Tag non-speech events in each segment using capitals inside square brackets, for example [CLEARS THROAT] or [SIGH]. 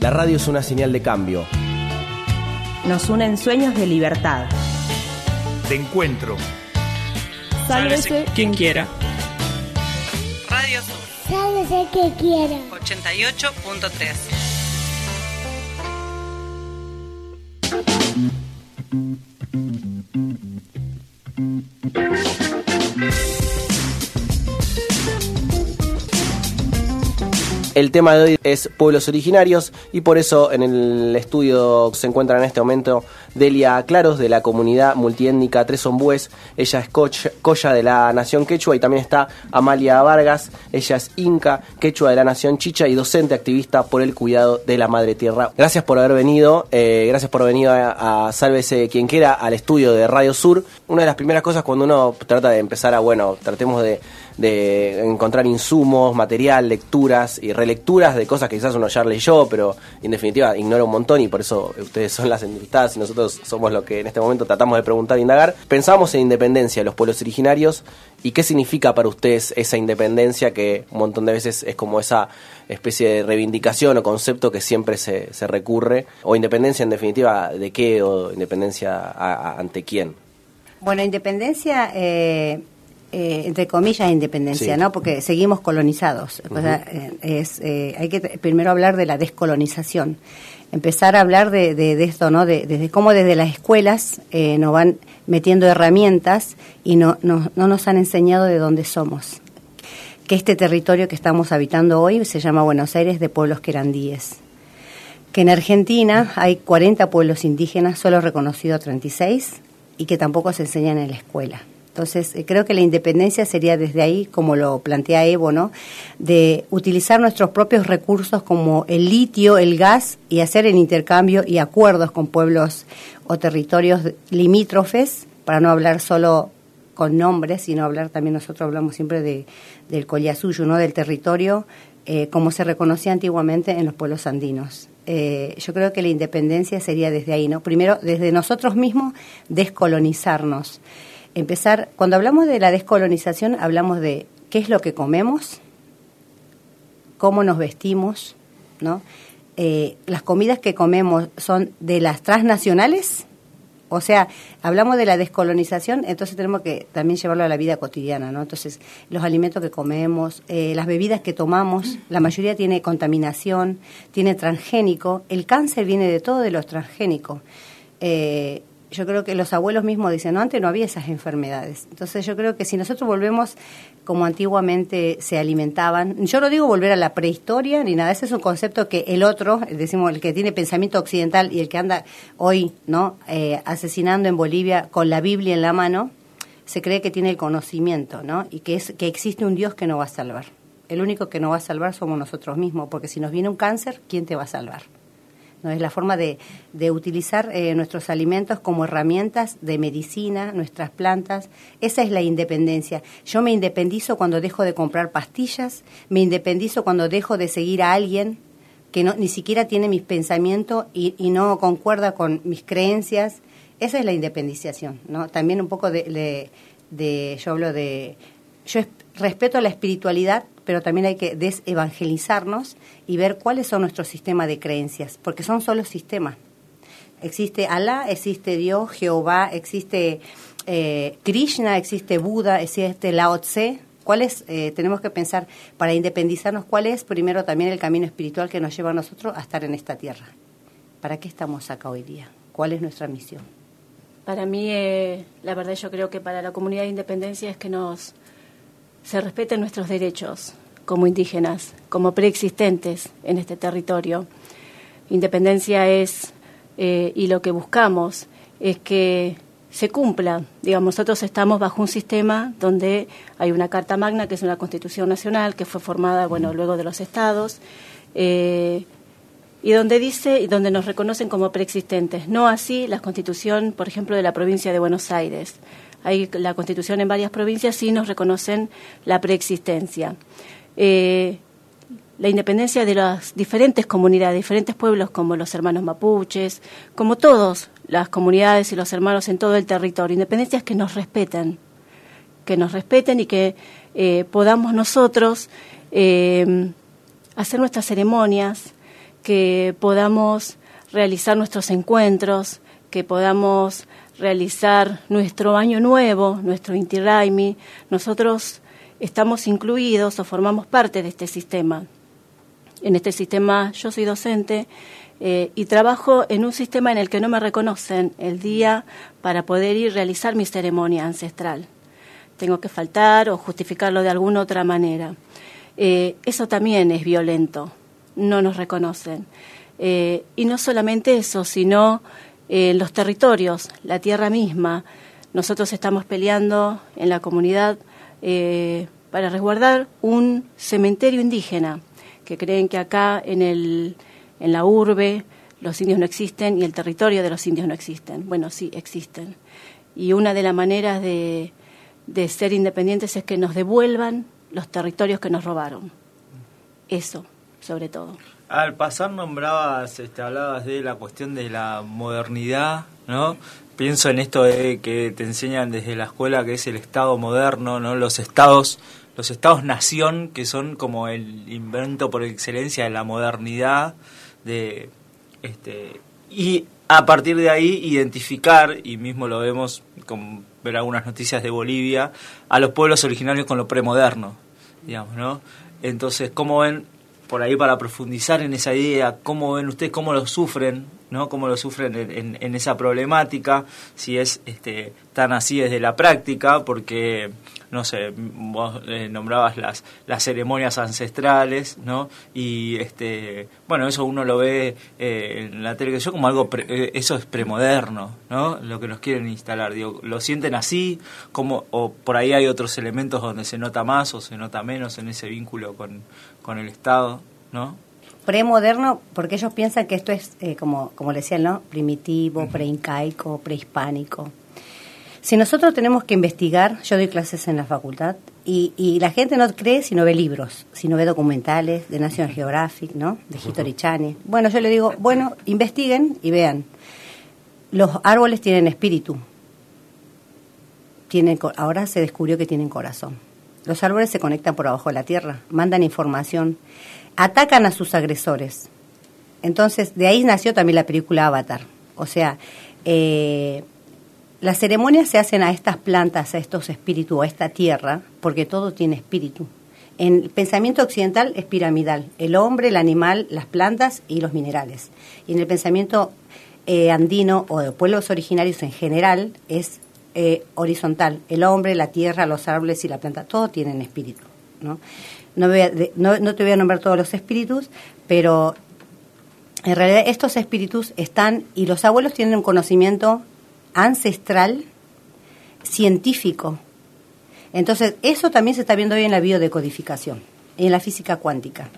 La radio es una señal de cambio. Nos unen sueños de libertad. De encuentro. Sálvese quien quiera. Radio Sur. Sálvese quien quiera. 88.3. El tema de hoy es pueblos originarios y por eso en el estudio se encuentra en este momento Delia Claros de la comunidad multiétnica Tres Ombúes. Ella es colla de la nación quechua y también está Amalia Vargas. Ella es inca, quechua de la nación chicha y docente activista por el cuidado de la madre tierra. Gracias por haber venido, eh, gracias por haber venido a, a Sálvese quien quiera al estudio de Radio Sur. Una de las primeras cosas cuando uno trata de empezar a, bueno, tratemos de de encontrar insumos, material, lecturas y relecturas de cosas que quizás uno ya leyó, pero en definitiva ignora un montón y por eso ustedes son las entrevistadas y nosotros somos lo que en este momento tratamos de preguntar e indagar. Pensamos en independencia de los pueblos originarios y qué significa para ustedes esa independencia que un montón de veces es como esa especie de reivindicación o concepto que siempre se, se recurre, o independencia en definitiva de qué o independencia ante quién. Bueno, independencia eh, eh, entre comillas, independencia, ¿no? Porque seguimos colonizados. Eh, es, eh, hay que primero hablar de la descolonización. Empezar a hablar de, de, esto, ¿no? De, cómo desde las escuelas nos van metiendo herramientas y no, no, no nos han enseñado de dónde somos. Que este territorio que estamos habitando hoy se llama Buenos Aires de pueblos querandíes. Que en Argentina hay 40 pueblos indígenas, solo reconocido 36, y que tampoco se enseñan en la escuela. Entonces, eh, creo que la independencia sería desde ahí, como lo plantea Evo, ¿no? De utilizar nuestros propios recursos como el litio, el gas y hacer el intercambio y acuerdos con pueblos o territorios limítrofes, para no hablar solo con nombres, sino hablar también, nosotros hablamos siempre de, del collasuyo, ¿no? Del territorio, eh, como se reconocía antiguamente en los pueblos andinos. Eh, yo creo que la independencia sería desde ahí, ¿no? Primero, desde nosotros mismos, descolonizarnos empezar, cuando hablamos de la descolonización, hablamos de qué es lo que comemos, cómo nos vestimos, ¿no? Eh, las comidas que comemos son de las transnacionales, o sea, hablamos de la descolonización, entonces tenemos que también llevarlo a la vida cotidiana, ¿no? Entonces, los alimentos que comemos, eh, las bebidas que tomamos, la mayoría tiene contaminación, tiene transgénico, el cáncer viene de todo de los transgénicos. Eh, yo creo que los abuelos mismos dicen, no, antes no había esas enfermedades. Entonces yo creo que si nosotros volvemos como antiguamente se alimentaban, yo no digo volver a la prehistoria ni nada, ese es un concepto que el otro, decimos el que tiene pensamiento occidental y el que anda hoy, ¿no? Eh, asesinando en Bolivia con la Biblia en la mano, se cree que tiene el conocimiento, ¿no? Y que, es, que existe un Dios que nos va a salvar. El único que nos va a salvar somos nosotros mismos, porque si nos viene un cáncer, ¿quién te va a salvar? ¿No? Es la forma de, de utilizar eh, nuestros alimentos como herramientas de medicina, nuestras plantas. Esa es la independencia. Yo me independizo cuando dejo de comprar pastillas, me independizo cuando dejo de seguir a alguien que no, ni siquiera tiene mis pensamientos y, y no concuerda con mis creencias. Esa es la independización, ¿no? También un poco de, de, de yo hablo de, yo respeto la espiritualidad, pero también hay que desevangelizarnos y ver cuáles son nuestros sistemas de creencias, porque son solo sistemas. Existe Alá, existe Dios, Jehová, existe eh, Krishna, existe Buda, existe Lao Tse. ¿Cuáles eh, tenemos que pensar para independizarnos? ¿Cuál es primero también el camino espiritual que nos lleva a nosotros a estar en esta tierra? ¿Para qué estamos acá hoy día? ¿Cuál es nuestra misión? Para mí, eh, la verdad, yo creo que para la comunidad de independencia es que nos se respeten nuestros derechos, como indígenas, como preexistentes en este territorio. Independencia es, eh, y lo que buscamos es que se cumpla. Digamos, nosotros estamos bajo un sistema donde hay una Carta Magna, que es una Constitución Nacional, que fue formada, bueno, luego de los estados, eh, y donde dice, y donde nos reconocen como preexistentes. No así la Constitución, por ejemplo, de la provincia de Buenos Aires. Hay la Constitución en varias provincias sí nos reconocen la preexistencia. Eh, la independencia de las diferentes comunidades, diferentes pueblos como los hermanos mapuches, como todas las comunidades y los hermanos en todo el territorio. Independencias que nos respeten, que nos respeten y que eh, podamos nosotros eh, hacer nuestras ceremonias, que podamos realizar nuestros encuentros, que podamos realizar nuestro año nuevo, nuestro Inti Raimi. Nosotros estamos incluidos o formamos parte de este sistema. En este sistema yo soy docente eh, y trabajo en un sistema en el que no me reconocen el día para poder ir a realizar mi ceremonia ancestral. Tengo que faltar o justificarlo de alguna otra manera. Eh, eso también es violento, no nos reconocen. Eh, y no solamente eso, sino en los territorios, la tierra misma. Nosotros estamos peleando en la comunidad para resguardar un cementerio indígena, que creen que acá en el en la urbe los indios no existen y el territorio de los indios no existen. Bueno, sí, existen. Y una de las maneras de, de ser independientes es que nos devuelvan los territorios que nos robaron. Eso, sobre todo. Al pasar nombrabas, este, hablabas de la cuestión de la modernidad, ¿no? Pienso en esto de que te enseñan desde la escuela que es el Estado moderno, ¿no? Los estados los estados nación que son como el invento por excelencia de la modernidad de este y a partir de ahí identificar y mismo lo vemos con ver algunas noticias de Bolivia a los pueblos originarios con lo premoderno digamos no entonces cómo ven por ahí para profundizar en esa idea cómo ven ustedes cómo lo sufren no cómo lo sufren en, en esa problemática si es este tan así desde la práctica porque no sé, vos eh, nombrabas las, las ceremonias ancestrales, ¿no? Y, este, bueno, eso uno lo ve eh, en la televisión como algo, eh, eso es premoderno, ¿no? Lo que nos quieren instalar, digo, ¿lo sienten así? Como, ¿O por ahí hay otros elementos donde se nota más o se nota menos en ese vínculo con, con el Estado, ¿no? premoderno porque ellos piensan que esto es, como, como le decían, ¿no? primitivo, preincaico, prehispánico. Si nosotros tenemos que investigar, yo doy clases en la facultad y, la gente no cree si no ve libros, si no ve documentales de National Geographic, ¿no? De History Channel. Bueno, yo le digo, bueno, investiguen y vean. Los árboles tienen espíritu. Tienen, ahora se descubrió que tienen corazón. Los árboles se conectan por abajo de la tierra, mandan información, atacan a sus agresores. Entonces, de ahí nació también la película Avatar. O sea, eh, las ceremonias se hacen a estas plantas, a estos espíritus, a esta tierra, porque todo tiene espíritu. En el pensamiento occidental es piramidal, el hombre, el animal, las plantas y los minerales. Y en el pensamiento eh, andino o de pueblos originarios en general es eh, horizontal, el hombre, la tierra, los árboles y la planta, todo tienen espíritu. ¿no? No, no te voy a nombrar todos los espíritus, pero en realidad estos espíritus están y los abuelos tienen un conocimiento ancestral científico. Entonces, eso también se está viendo hoy en la biodecodificación, en la física cuántica.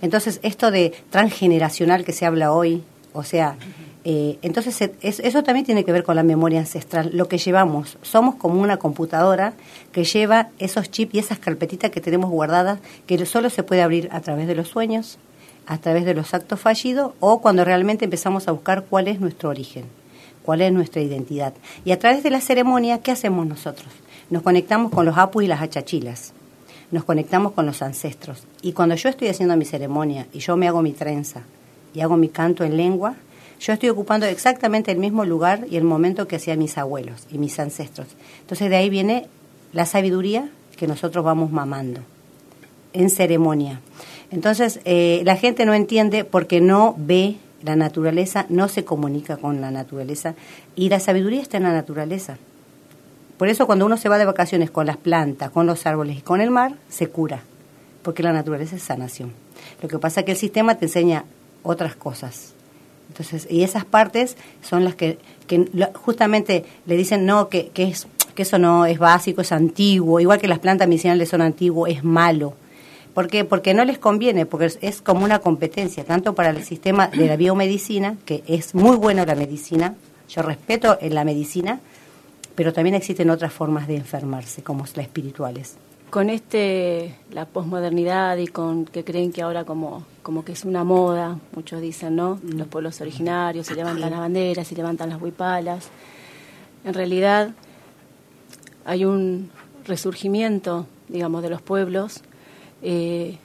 Entonces, esto de transgeneracional que se habla hoy, o sea, eh, entonces eso también tiene que ver con la memoria ancestral, lo que llevamos. Somos como una computadora que lleva esos chips y esas carpetitas que tenemos guardadas, que solo se puede abrir a través de los sueños, a través de los actos fallidos o cuando realmente empezamos a buscar cuál es nuestro origen cuál es nuestra identidad. Y a través de la ceremonia, ¿qué hacemos nosotros? Nos conectamos con los apus y las achachilas, nos conectamos con los ancestros. Y cuando yo estoy haciendo mi ceremonia y yo me hago mi trenza y hago mi canto en lengua, yo estoy ocupando exactamente el mismo lugar y el momento que hacían mis abuelos y mis ancestros. Entonces de ahí viene la sabiduría que nosotros vamos mamando en ceremonia. Entonces eh, la gente no entiende porque no ve la naturaleza no se comunica con la naturaleza y la sabiduría está en la naturaleza. Por eso cuando uno se va de vacaciones con las plantas, con los árboles y con el mar, se cura, porque la naturaleza es sanación. Lo que pasa es que el sistema te enseña otras cosas. Entonces, y esas partes son las que, que justamente le dicen no, que, que, es, que eso no es básico, es antiguo, igual que las plantas medicinales son antiguo, es malo. ¿Por qué? Porque no les conviene, porque es, como una competencia, tanto para el sistema de la biomedicina, que es muy buena la medicina, yo respeto en la medicina, pero también existen otras formas de enfermarse, como las espirituales. Con este, la posmodernidad y con que creen que ahora como, como que es una moda, muchos dicen, ¿no? Mm. Los pueblos originarios se levantan las banderas, se levantan las huipalas. En realidad hay un resurgimiento, digamos, de los pueblos eh,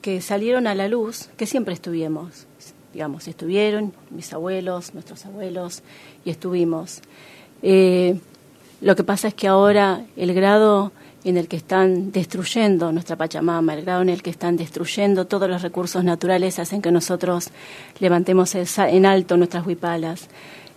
que salieron a la luz, que siempre estuvimos, digamos, estuvieron mis abuelos, nuestros abuelos, y estuvimos. Eh, lo que pasa es que ahora el grado en el que están destruyendo nuestra Pachamama, el grado en el que están destruyendo todos los recursos naturales, hacen que nosotros levantemos en alto nuestras huipalas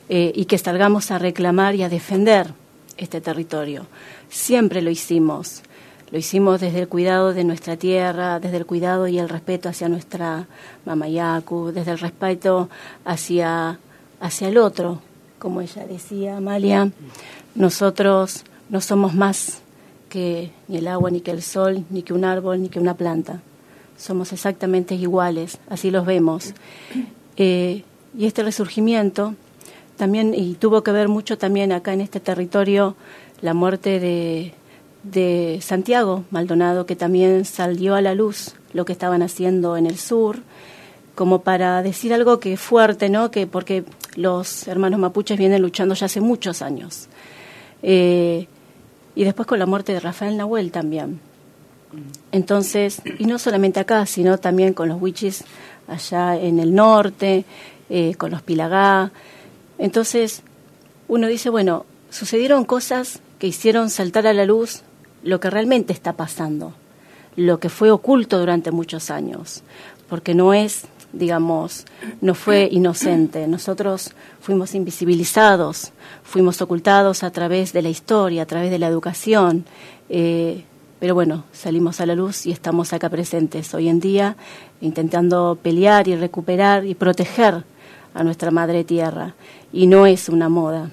eh, y que salgamos a reclamar y a defender este territorio. Siempre lo hicimos. Lo hicimos desde el cuidado de nuestra tierra, desde el cuidado y el respeto hacia nuestra Mamayaku, desde el respeto hacia, hacia el otro. Como ella decía, Amalia, nosotros no somos más que ni el agua, ni que el sol, ni que un árbol, ni que una planta. Somos exactamente iguales, así los vemos. Eh, y este resurgimiento también, y tuvo que ver mucho también acá en este territorio, la muerte de, Santiago Maldonado, que también salió a la luz lo que estaban haciendo en el sur, como para decir algo que fuerte, ¿no? Que porque los hermanos mapuches vienen luchando ya hace muchos años. Eh, y después con la muerte de Rafael Nahuel también. Entonces, y no solamente acá, sino también con los wichis allá en el norte, eh, con los pilagá. Entonces, uno dice, bueno, sucedieron cosas que hicieron saltar a la luz lo que realmente está pasando, lo que fue oculto durante muchos años, porque no es, digamos, no fue inocente. Nosotros fuimos invisibilizados, fuimos ocultados a través de la historia, a través de la educación. Eh, pero bueno, salimos a la luz y estamos acá presentes hoy en día intentando pelear y recuperar y proteger a nuestra madre tierra. Y no es una moda,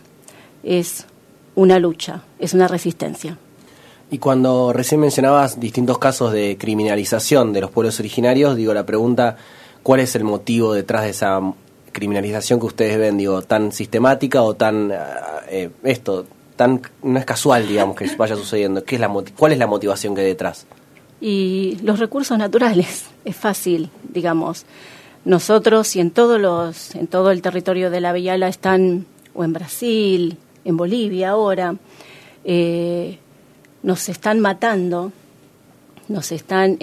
es una lucha, es una resistencia. Y cuando recién mencionabas distintos casos de criminalización de los pueblos originarios, digo la pregunta, ¿cuál es el motivo detrás de esa criminalización que ustedes ven, digo, tan sistemática o tan, eh, eh, esto, tan, no es casual, digamos, que vaya sucediendo? ¿Qué es la, ¿Cuál es la motivación que hay detrás? Y los recursos naturales, [LAUGHS] es fácil, digamos. Nosotros y en todos los, en todo el territorio de la Villala están, o en Brasil, en Bolivia ahora, eh, nos están matando, nos están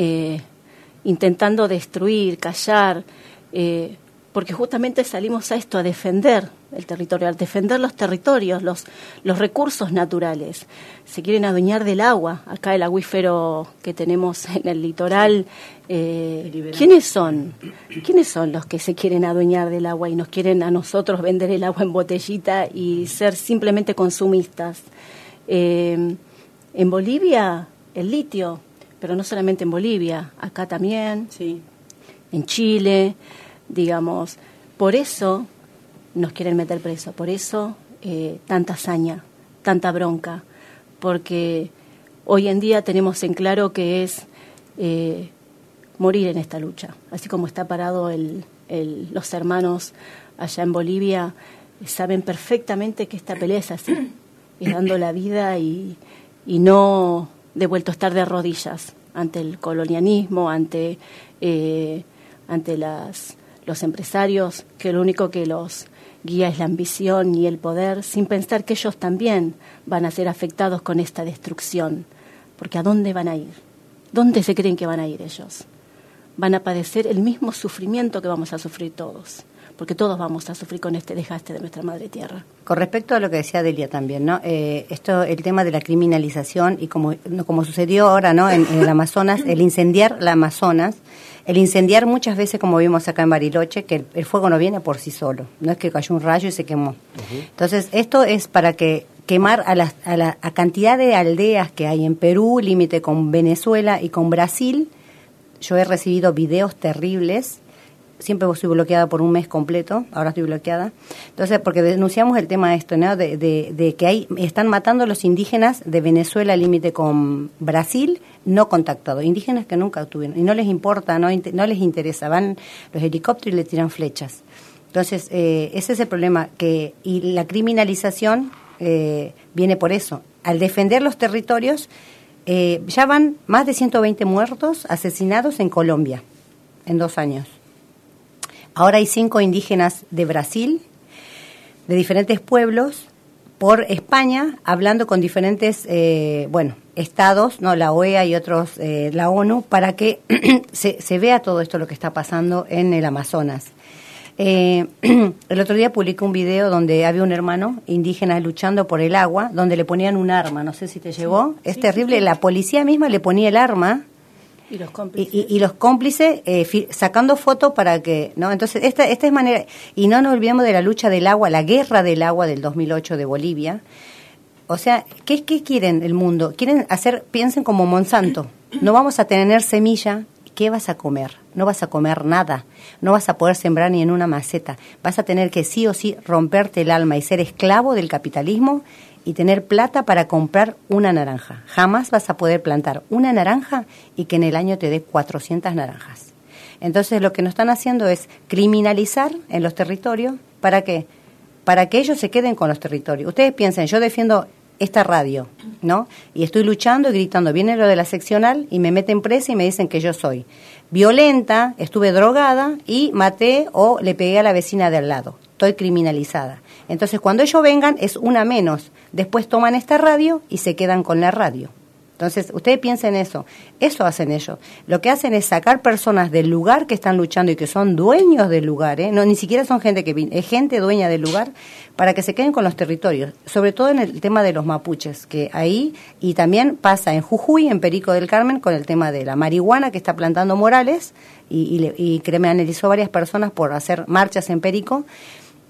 intentando destruir, callar, eh, porque justamente salimos a esto, a defender el territorio, a defender los territorios, los, los recursos naturales. Se quieren adueñar del agua, acá el acuífero que tenemos [LAUGHS] en el litoral. Eh, ¿Quiénes son? ¿Quiénes son los que se quieren adueñar del agua y nos quieren a nosotros vender el agua en botellita y ser simplemente consumistas? Eh, en Bolivia, el litio, pero no solamente en Bolivia, acá también, sí. en Chile, digamos. Por eso nos quieren meter preso, por eso eh, tanta hazaña, tanta bronca, porque hoy en día tenemos en claro que es eh, morir en esta lucha, así como está parado el, los hermanos allá en Bolivia, saben perfectamente que esta pelea es así, es dando la vida y, y no de vuelto a estar de rodillas ante el colonialismo, ante, eh, ante los empresarios, que lo único que los guía es la ambición y el poder, sin pensar que ellos también van a ser afectados con esta destrucción. Porque ¿a dónde van a ir? ¿Dónde se creen que van a ir ellos? Van a padecer el mismo sufrimiento que vamos a sufrir todos porque todos vamos a sufrir con este desgaste de nuestra madre tierra. Con respecto a lo que decía Delia también, ¿no? Eh, esto, el tema de la criminalización y como, como sucedió ahora, ¿no? En, el Amazonas, el incendiar la Amazonas, el incendiar muchas veces, como vimos acá en Bariloche, que el, fuego no viene por sí solo, no es que cayó un rayo y se quemó. Entonces, esto es para que quemar a la, a la a cantidad de aldeas que hay en Perú, límite con Venezuela y con Brasil. Yo he recibido videos terribles siempre estoy bloqueada por un mes completo, ahora estoy bloqueada. Entonces, porque denunciamos el tema de esto, ¿no? De, de, que hay, están matando a los indígenas de Venezuela límite con Brasil, no contactados, indígenas que nunca tuvieron, y no les importa, no, no les interesa, van los helicópteros y le tiran flechas. Entonces, eh, ese es el problema, que y la criminalización eh, viene por eso. Al defender los territorios, eh, ya van más de 120 muertos asesinados en Colombia en dos años. Ahora hay cinco indígenas de Brasil, de diferentes pueblos, por España, hablando con diferentes, eh, bueno, estados, no, la OEA y otros, eh, la ONU, para que [CLEARS THROAT] se, se, vea todo esto lo que está pasando en el Amazonas. Eh, [CLEARS THROAT] el otro día publicé un video donde había un hermano indígena luchando por el agua, donde le ponían un arma, no sé si te llegó, es terrible, la policía misma le ponía el arma y los cómplices. Y, los cómplices eh, sacando fotos para que, ¿no? Entonces, esta, esta es manera, y no nos olvidemos de la lucha del agua, la guerra del agua del 2008 de Bolivia. O sea, ¿qué, ¿qué quieren el mundo? Quieren hacer, piensen como Monsanto, no vamos a tener semilla, ¿qué vas a comer? No vas a comer nada, no vas a poder sembrar ni en una maceta, vas a tener que sí o sí romperte el alma y ser esclavo del capitalismo y tener plata para comprar una naranja. Jamás vas a poder plantar una naranja y que en el año te dé 400 naranjas. Entonces lo que nos están haciendo es criminalizar en los territorios. ¿Para qué? Para que ellos se queden con los territorios. Ustedes piensen, yo defiendo esta radio, ¿no? Y estoy luchando y gritando, viene lo de la seccional y me meten presa y me dicen que yo soy violenta, estuve drogada y maté o le pegué a la vecina de al lado. Estoy criminalizada. Entonces, cuando ellos vengan, es una menos. Después toman esta radio y se quedan con la radio. Entonces, ustedes piensen eso. Eso hacen ellos. Lo que hacen es sacar personas del lugar que están luchando y que son dueños del lugar, ¿eh? no ni siquiera son gente que es gente dueña del lugar para que se queden con los territorios, sobre todo en el tema de los mapuches, que ahí y también pasa en Jujuy, en Perico del Carmen con el tema de la marihuana que está plantando Morales y, y, y analizó varias personas por hacer marchas en Perico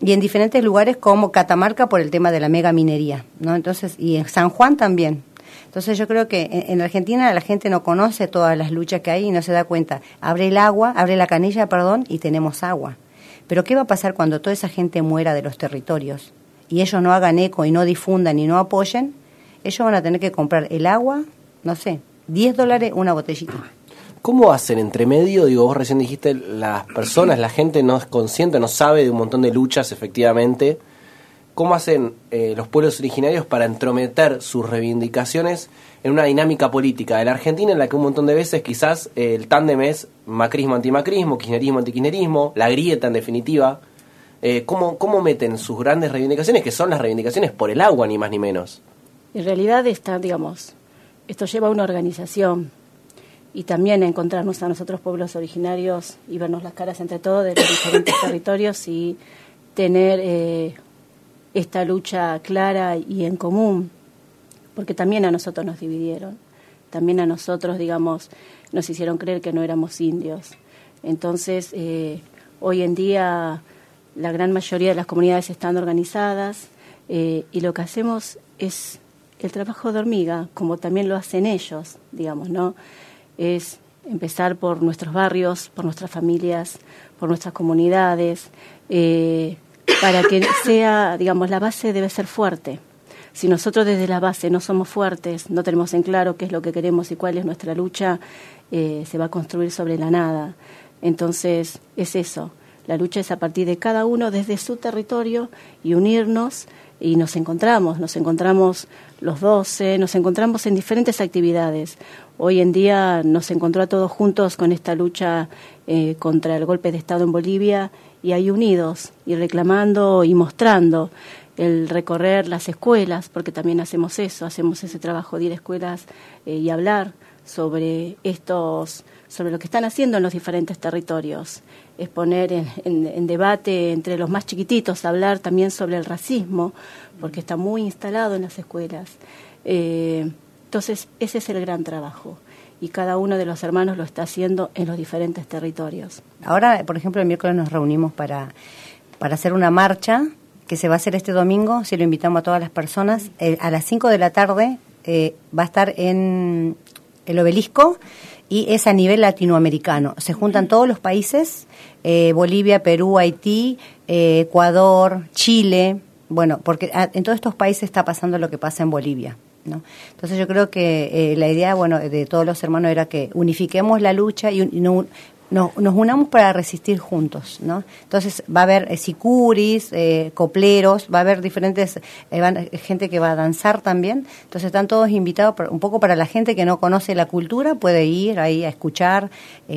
y en diferentes lugares como Catamarca por el tema de la mega minería, ¿no? Entonces, y en San Juan también, entonces yo creo que en, Argentina la gente no conoce todas las luchas que hay y no se da cuenta. Abre el agua, abre la canilla, perdón, y tenemos agua. Pero ¿qué va a pasar cuando toda esa gente muera de los territorios y ellos no hagan eco y no difundan y no apoyen? Ellos van a tener que comprar el agua, no sé, 10 dólares una botellita. ¿Cómo hacen entre medio? Digo, vos recién dijiste, las personas, la gente no es consciente, no sabe de un montón de luchas, efectivamente cómo hacen eh, los pueblos originarios para entrometer sus reivindicaciones en una dinámica política de la Argentina en la que un montón de veces quizás eh, el tándem es macrismo-antimacrismo, kirchnerismo-antikirchnerismo, la grieta en definitiva. Eh, ¿cómo, ¿Cómo meten sus grandes reivindicaciones, que son las reivindicaciones por el agua, ni más ni menos? En realidad está, digamos, esto lleva a una organización y también encontrarnos a nosotros pueblos originarios y vernos las caras entre todos de los diferentes [COUGHS] territorios y tener eh, esta lucha clara y en común, porque también a nosotros nos dividieron, también a nosotros, digamos, nos hicieron creer que no éramos indios. Entonces, eh, hoy en día la gran mayoría de las comunidades están organizadas eh, y lo que hacemos es el trabajo de hormiga, como también lo hacen ellos, digamos, ¿no? Es empezar por nuestros barrios, por nuestras familias, por nuestras comunidades, eh, para que [COUGHS] sea, digamos, la base debe ser fuerte. Si nosotros desde la base no somos fuertes, no tenemos en claro qué es lo que queremos y cuál es nuestra lucha, eh, se va a construir sobre la nada. Entonces, es eso. La lucha es a partir de cada uno desde su territorio y unirnos y nos encontramos, nos encontramos los 12, nos encontramos en diferentes actividades. Hoy en día nos encontró a todos juntos con esta lucha eh, contra el golpe de Estado en Bolivia y ahí unidos y reclamando y mostrando el recorrer las escuelas, porque también hacemos eso, hacemos ese trabajo de ir a escuelas eh, y hablar sobre estos, sobre lo que están haciendo en los diferentes territorios, exponer en, en, debate entre los más chiquititos, hablar también sobre el racismo, porque está muy instalado en las escuelas. Eh, entonces, ese es el gran trabajo y cada uno de los hermanos lo está haciendo en los diferentes territorios. Ahora, por ejemplo, el miércoles nos reunimos para, para hacer una marcha que se va a hacer este domingo, si lo invitamos a todas las personas. A las 5 de la tarde eh, va a estar en el obelisco y es a nivel latinoamericano. Se juntan todos los países, eh, Bolivia, Perú, Haití, Ecuador, Chile, bueno, porque ah, en todos estos países está pasando lo que pasa en Bolivia. ¿no? Entonces yo creo que eh, la idea, bueno, de todos los hermanos era que unifiquemos la lucha y, no, nos unamos para resistir juntos, ¿no? Entonces va a haber eh, sicuris, eh, copleros, va a haber diferentes, gente que va a danzar también, entonces están todos invitados, un poco para la gente que no conoce la cultura, puede ir ahí a escuchar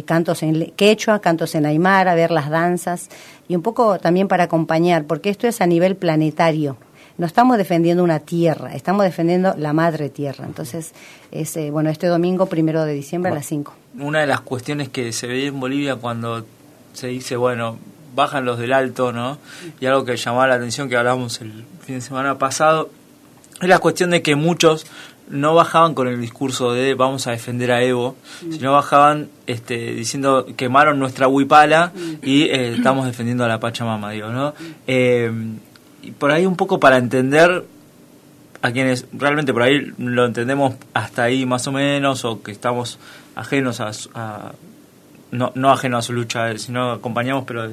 cantos en quechua, cantos en aymara, ver las danzas, y un poco también para acompañar, porque esto es a nivel planetario, no estamos defendiendo una tierra, estamos defendiendo la madre tierra. Entonces, es, eh, bueno, este domingo, primero de diciembre a las 5. Una de las cuestiones que se ve en Bolivia cuando se dice, bueno, bajan los del alto, ¿no? Y algo que llamaba la atención que hablábamos el fin de semana pasado, es la cuestión de que muchos no bajaban con el discurso de vamos a defender a Evo, sino bajaban este, diciendo quemaron nuestra huipala y eh, estamos defendiendo a la Pachamama, digo, ¿no? Eh, y por ahí un poco para entender a quienes realmente por ahí lo entendemos hasta ahí más o menos o que estamos ajenos a, no, no ajenos a su lucha, sino acompañamos, pero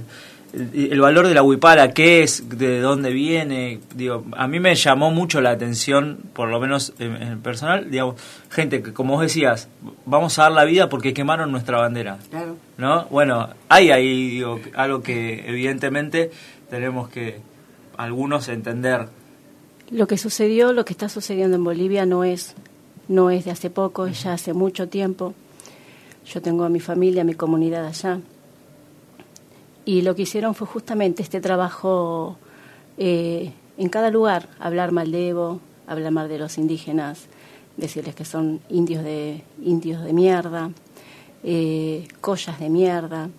el, valor de la huipala, qué es, de dónde viene, digo, a mí me llamó mucho la atención, por lo menos en, el personal, digamos, gente que, como vos decías, vamos a dar la vida porque quemaron nuestra bandera. Claro. ¿No? Bueno, hay ahí, digo, algo que evidentemente tenemos que algunos entender. Lo que sucedió, lo que está sucediendo en Bolivia no es, no es de hace poco, es ya hace mucho tiempo. Yo tengo a mi familia, a mi comunidad allá y lo que hicieron fue justamente este trabajo eh, en cada lugar, hablar mal de Evo, hablar mal de los indígenas, decirles que son indios de, indios de mierda, eh, collas de mierda,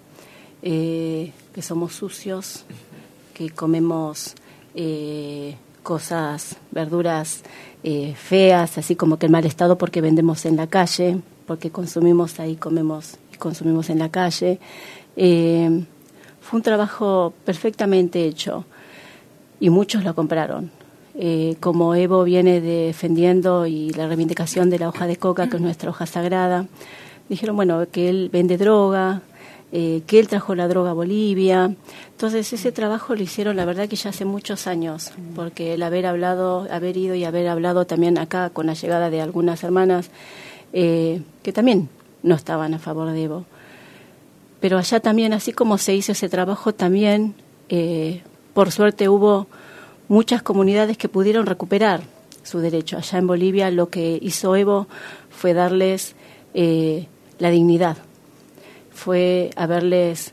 eh, que somos sucios, que comemos cosas, verduras feas, así como que en mal estado porque vendemos en la calle, porque consumimos ahí, comemos y consumimos en la calle. Fue un trabajo perfectamente hecho y muchos lo compraron. Eh, como Evo viene defendiendo y la reivindicación de la hoja de coca, que es nuestra hoja sagrada, dijeron, bueno, que él vende droga, eh, que él trajo la droga a Bolivia. Entonces ese trabajo lo hicieron, la verdad que ya hace muchos años, porque el haber hablado, haber ido y haber hablado también acá con la llegada de algunas hermanas eh, que también no estaban a favor de Evo pero allá también, así como se hizo ese trabajo, también, eh, por suerte, hubo muchas comunidades que pudieron recuperar su derecho. Allá en Bolivia lo que hizo Evo fue darles la dignidad, fue haberles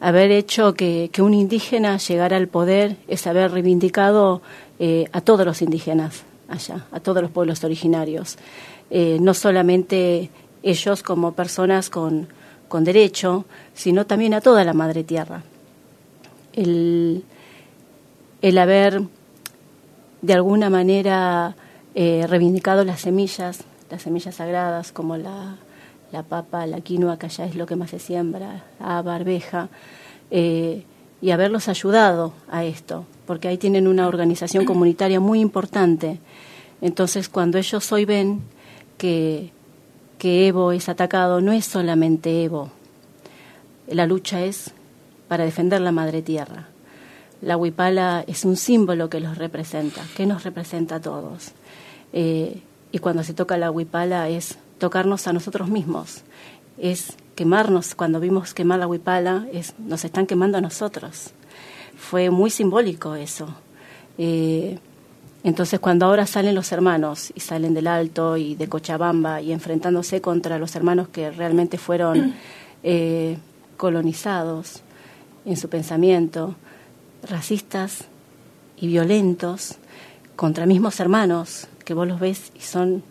haber hecho que, un indígena llegara al poder es haber reivindicado eh, a todos los indígenas allá, a todos los pueblos originarios, no solamente ellos como personas con, con derecho, sino también a toda la madre tierra. El, el haber de alguna manera eh, reivindicado las semillas, las semillas sagradas como la, la, papa, la quinoa, que allá es lo que más se siembra, la barbeja, eh, y haberlos ayudado a esto, porque ahí tienen una organización comunitaria muy importante. Entonces, cuando ellos hoy ven que que Evo es atacado no es solamente Evo. La lucha es para defender la madre tierra. La huipala es un símbolo que los representa, que nos representa a todos. Eh, y cuando se toca la huipala es tocarnos a nosotros mismos, es quemarnos. Cuando vimos quemar la huipala, es, nos están quemando a nosotros. Fue muy simbólico eso. Eh, entonces, cuando ahora salen los hermanos y salen del Alto y de Cochabamba y enfrentándose contra los hermanos que realmente fueron [CLEARS THROAT] eh, colonizados en su pensamiento, racistas y violentos, contra mismos hermanos que vos los ves y son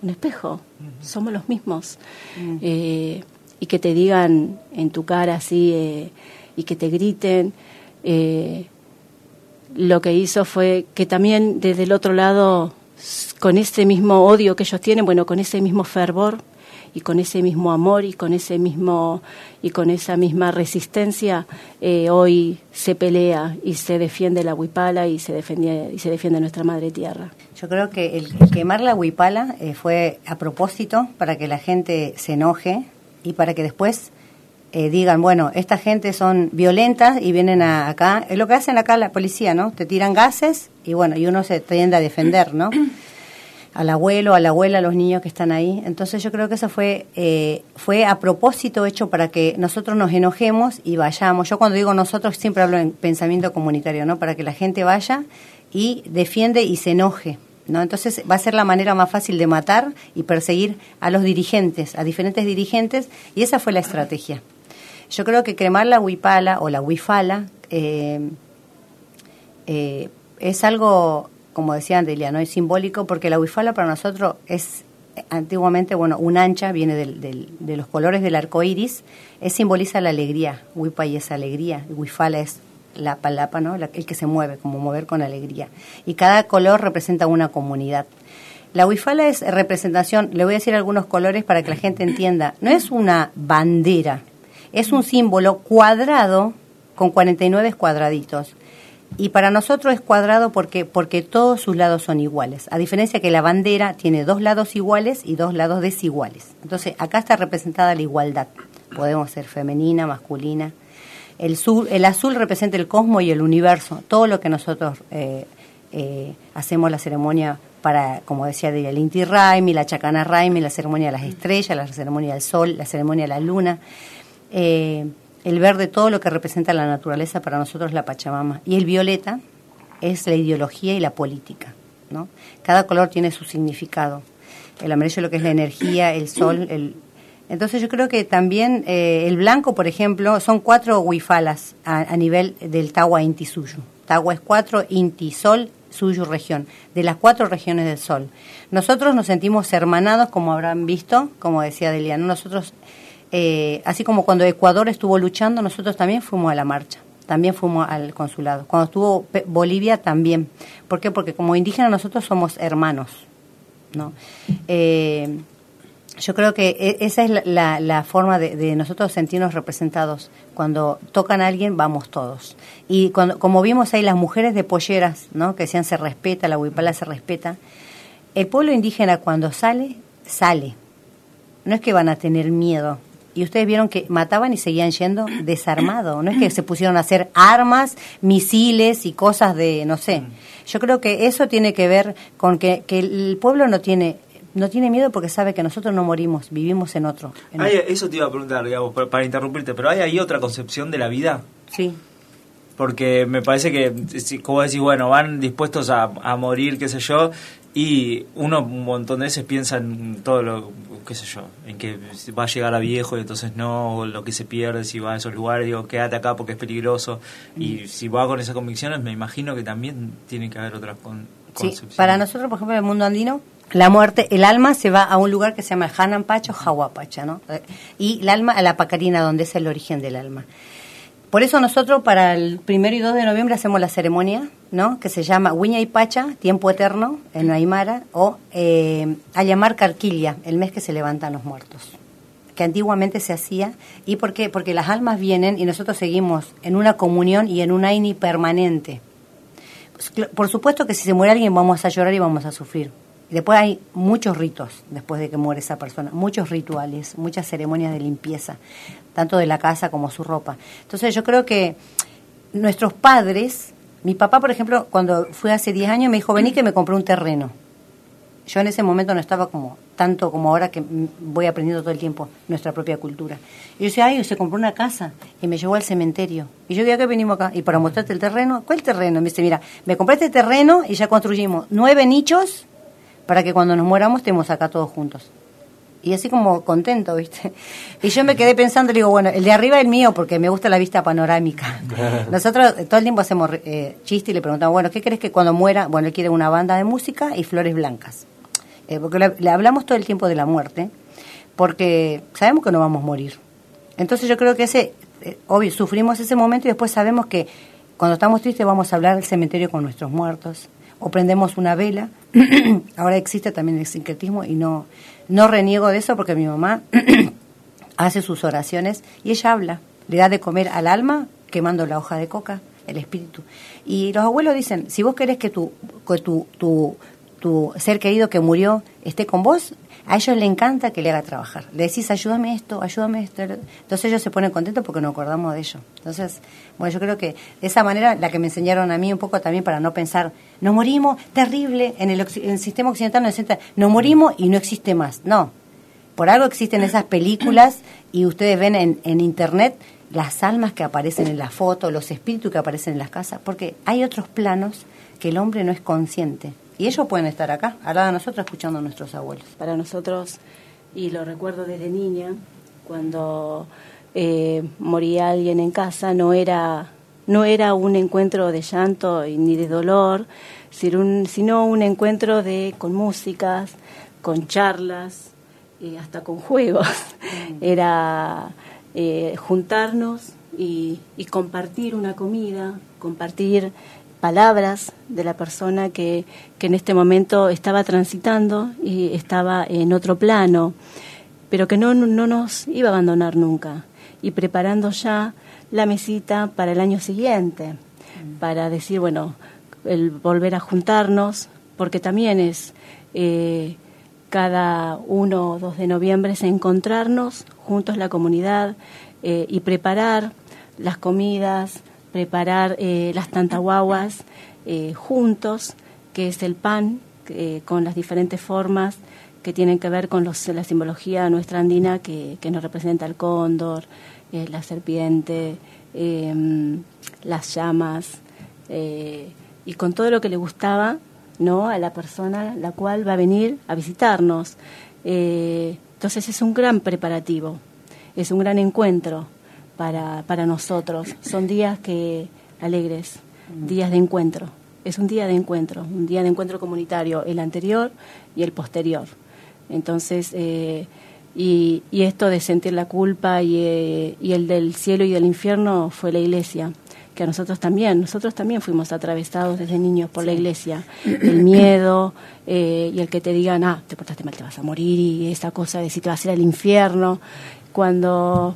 un espejo, somos los mismos, eh, y que te digan en tu cara así eh, y que te griten lo que hizo fue que también desde el otro lado, con ese mismo odio que ellos tienen, bueno, con ese mismo fervor y con ese mismo amor y con ese mismo y con esa misma resistencia, eh, hoy se pelea y se defiende la huipala y se defiende y se defiende nuestra madre tierra. Yo creo que el, quemar la huipala eh, fue a propósito para que la gente se enoje y para que después eh, digan, bueno, esta gente son violentas y vienen acá, es lo que hacen acá la policía, ¿no? Te tiran gases y bueno, y uno se tiende a defender, ¿no? Al abuelo, a la abuela, a los niños que están ahí. Entonces yo creo que eso fue, eh, fue a propósito hecho para que nosotros nos enojemos y vayamos. Yo cuando digo nosotros siempre hablo en pensamiento comunitario, ¿no? Para que la gente vaya y defiende y se enoje. ¿No? Entonces va a ser la manera más fácil de matar y perseguir a los dirigentes, a diferentes dirigentes, y esa fue la estrategia. Yo creo que cremar la huipala o la huifala eh, eh, es algo, como decía Andelia, ¿no? es simbólico porque la huifala para nosotros es antiguamente, bueno, un ancha viene de los colores del arco iris, es, simboliza la alegría. Huipa es alegría, huifala es la palapa, ¿no? el que se mueve, como mover con alegría. Y cada color representa una comunidad. La huifala es representación, le voy a decir algunos colores para que la gente entienda, no es una bandera, es un símbolo cuadrado con 49 cuadraditos. Y para nosotros es cuadrado porque, porque todos sus lados son iguales. A diferencia que la bandera tiene dos lados iguales y dos lados desiguales. Entonces, acá está representada la igualdad. Podemos ser femenina, masculina. El, sur, el azul representa el cosmos y el universo. Todo lo que nosotros eh, eh, hacemos la ceremonia para, como decía, de el Inti Raimi, la Chacana Raimi, la ceremonia de las estrellas, la ceremonia del sol, la ceremonia de la luna. Eh, el verde, todo lo que representa la naturaleza, para nosotros la Pachamama. Y el violeta es la ideología y la política. ¿no? Cada color tiene su significado. El amarillo lo que es la energía, el sol. El... Entonces yo creo que también eh, el blanco, por ejemplo, son cuatro huifalas a, nivel del Tawa Inti Suyo. Tawa es cuatro, Inti Sol, Suyo región, de las cuatro regiones del Sol. Nosotros nos sentimos hermanados, como habrán visto, como decía Deliano, nosotros eh, así como cuando Ecuador estuvo luchando, nosotros también fuimos a la marcha, también fuimos al consulado. Cuando estuvo Bolivia también. ¿Por qué? Porque como indígenas nosotros somos hermanos, ¿no? Eh, yo creo que e, esa es la, forma de, nosotros sentirnos representados. Cuando tocan a alguien, vamos todos. Y cuando, como vimos ahí las mujeres de polleras, ¿no? que decían se respeta, la huipala se respeta, el pueblo indígena cuando sale, sale. No es que van a tener miedo, y ustedes vieron que mataban y seguían yendo desarmados. No es que se pusieron a hacer armas, misiles y cosas de, no sé. Yo creo que eso tiene que ver con que, que el pueblo no tiene no tiene miedo porque sabe que nosotros no morimos, vivimos en otro. Eso te iba a preguntar, digamos, para, interrumpirte, pero ¿hay ahí otra concepción de la vida? Sí. Porque me parece que, como decís, bueno, van dispuestos a, a morir, qué sé yo, y uno un montón de veces piensa en todo lo, qué sé yo, en que va a llegar a viejo y entonces no, lo que se pierde si va a esos lugares, digo, quédate acá porque es peligroso. Y mm. si va con esas convicciones, me imagino que también tiene que haber otras con, sí, Para nosotros, por ejemplo, en el mundo andino, la muerte, el alma se va a un lugar que se llama Hananpacho, Jahuapacha, ¿no? Y el alma a la Pacarina, donde es el origen del alma. Por eso nosotros para el primero y 2 de noviembre hacemos la ceremonia, ¿no? Que se llama Huiña y Pacha, tiempo eterno, en Aymara, o eh, a llamar Carquilla, el mes que se levantan los muertos que antiguamente se hacía. ¿Y por qué? Porque las almas vienen y nosotros seguimos en una comunión y en un aini permanente. Pues, por supuesto que si se muere alguien vamos a llorar y vamos a sufrir. Después hay muchos ritos después de que muere esa persona, muchos rituales, muchas ceremonias de limpieza, tanto de la casa como su ropa. Entonces yo creo que nuestros padres, mi papá por ejemplo, cuando fue hace 10 años me dijo, vení que me compré un terreno. Yo en ese momento no estaba como tanto como ahora que voy aprendiendo todo el tiempo nuestra propia cultura. Y yo decía, ay, se compró una casa y me llevó al cementerio. Y yo dije, que venimos acá? Y para mostrarte el terreno, ¿cuál terreno? Me dice, mira, me compré este terreno y ya construimos nueve nichos para que cuando nos muéramos estemos acá todos juntos. Y así como contento, ¿viste? Y yo me quedé pensando, digo, bueno, el de arriba es el mío porque me gusta la vista panorámica. Nosotros todo el tiempo hacemos eh, chiste y le preguntamos, bueno, ¿qué crees que cuando muera? Bueno, él quiere una banda de música y flores blancas. Eh, porque le, hablamos todo el tiempo de la muerte, porque sabemos que no vamos a morir. Entonces yo creo que ese, eh, obvio, sufrimos ese momento y después sabemos que cuando estamos tristes vamos a hablar del cementerio con nuestros muertos o prendemos una vela. [CLEARS THROAT] Ahora existe también el sincretismo y no, no reniego de eso porque mi mamá [CLEARS THROAT] hace sus oraciones y ella habla, le da de comer al alma quemando la hoja de coca, el espíritu. Y los abuelos dicen, si vos querés que tu, que tu, tu, tu ser querido que murió esté con vos, a ellos les encanta que le haga trabajar. Le decís, ayúdame esto, ayúdame esto. Entonces ellos se ponen contentos porque nos acordamos de ello. Entonces, bueno, yo creo que de esa manera, la que me enseñaron a mí un poco también para no pensar, nos morimos, terrible, en el, sistema occidental nos, nos morimos y no existe más. No, por algo existen esas películas y ustedes ven en, en internet las almas que aparecen en la foto, los espíritus que aparecen en las casas, porque hay otros planos que el hombre no es consciente. Y ellos pueden estar acá, al lado de nosotros, escuchando a nuestros abuelos. Para nosotros, y lo recuerdo desde niña, cuando eh, moría alguien en casa, no era no era un encuentro de llanto ni de dolor, sino un encuentro de con músicas, con charlas, eh, hasta con juegos. Mm. [LAUGHS] Era eh, juntarnos y, compartir una comida, compartir palabras de la persona que, que en este momento estaba transitando y estaba en otro plano, pero que no, no nos iba a abandonar nunca y preparando ya la mesita para el año siguiente, para decir, bueno, el volver a juntarnos, porque también es eh, cada 1 o 2 de noviembre es encontrarnos juntos la comunidad eh, y preparar las comidas, preparar eh, las tantahuaguas juntos, que es el pan con las diferentes formas que tienen que ver con los, la simbología nuestra andina que, que nos representa el cóndor, la serpiente, las llamas, y con todo lo que le gustaba no a la persona la cual va a venir a visitarnos. Eh, entonces es un gran preparativo, es un gran encuentro para, para nosotros. Son días que alegres, días de encuentro. Es un día de encuentro, un día de encuentro comunitario, el anterior y el posterior. Entonces, eh, y, y, esto de sentir la culpa y, eh, y el del cielo y del infierno fue la iglesia que a nosotros también, nosotros también fuimos atravesados desde niños por la iglesia, el miedo eh, y el que te digan, ah, te portaste mal, te vas a morir y esa cosa de si te vas a ir al infierno, cuando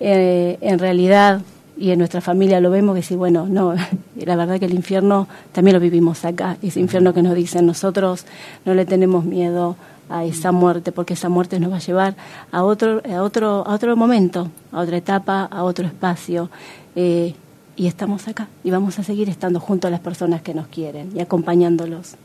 eh, en realidad y en nuestra familia lo vemos que sí, bueno, no, [LAUGHS] la verdad que el infierno también lo vivimos acá, ese infierno que nos dicen nosotros no le tenemos miedo a esa muerte, porque esa muerte nos va a llevar a otro, a otro, a otro momento, a otra etapa, a otro espacio. Eh, y estamos acá y vamos a seguir estando junto a las personas que nos quieren y acompañándolos.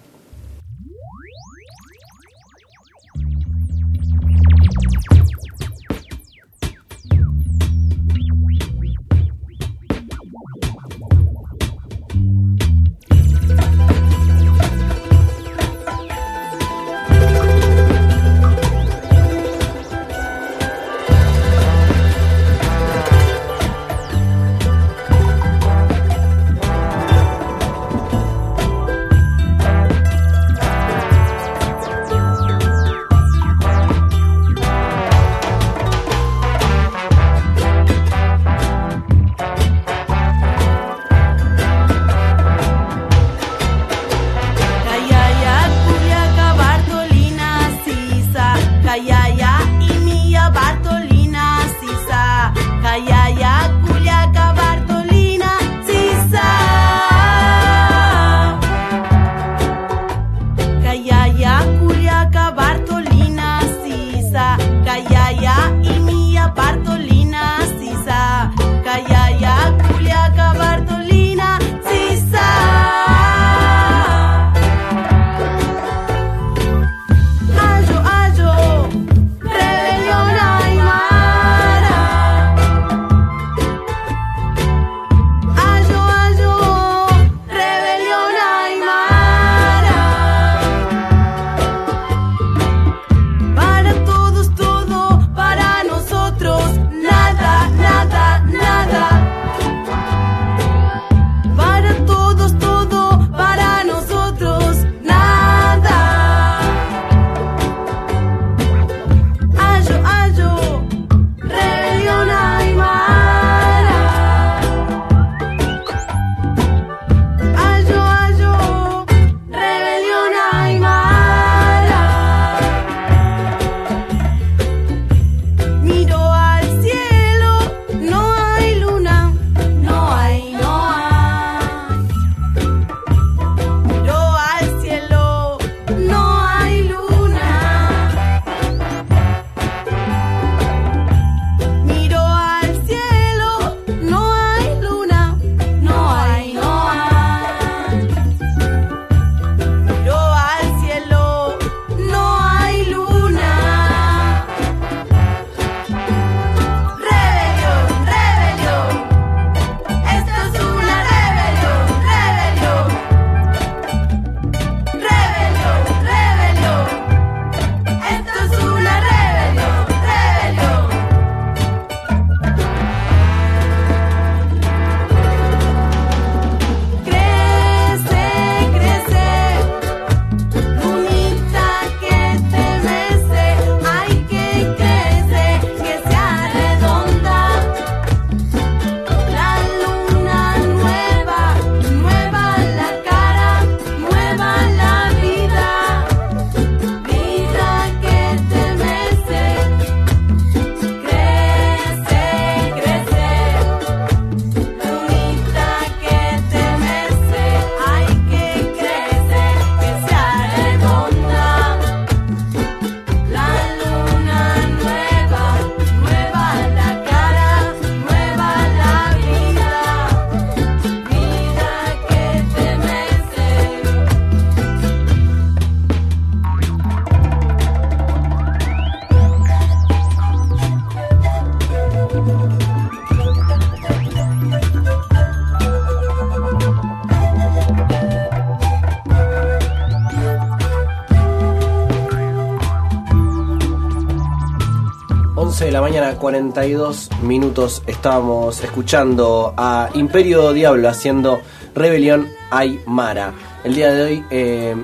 La mañana, 42 minutos, estábamos escuchando a Imperio Diablo haciendo Rebelión Aymara. El día de hoy eh,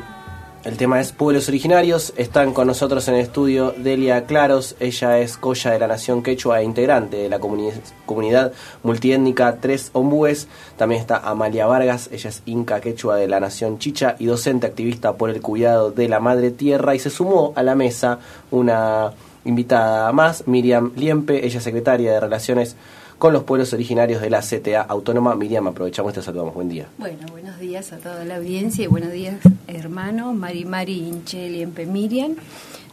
el tema es pueblos originarios. Están con nosotros en el estudio Delia Claros. Ella es coya de la Nación Quechua e integrante de la comunidad multiétnica Tres Ombúes. También está Amalia Vargas. Ella es inca quechua de la Nación Chicha y docente activista por el cuidado de la madre tierra. Y se sumó a la mesa una invitada más, Miriam Liempe. Ella es secretaria de Relaciones con los pueblos originarios de la CTA Autónoma. Miriam, aprovechamos y te saludamos. Buen día. Bueno, buenos días a toda la audiencia y buenos días, hermano. Mari Mari Incheli Empe Miriam.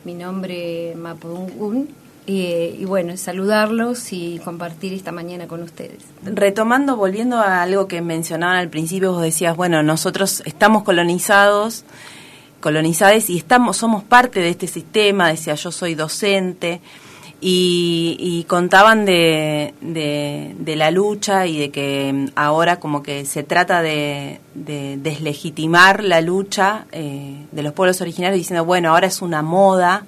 Mi nombre es Mapudungun. Y, y, bueno, saludarlos y compartir esta mañana con ustedes. Retomando, volviendo a algo que mencionaban al principio, vos decías, bueno, nosotros estamos colonizados, colonizados y estamos, somos parte de este sistema, decía yo soy docente, y, contaban de, de, la lucha y de que ahora como que se trata de, deslegitimar la lucha eh, de los pueblos originarios diciendo, bueno, ahora es una moda,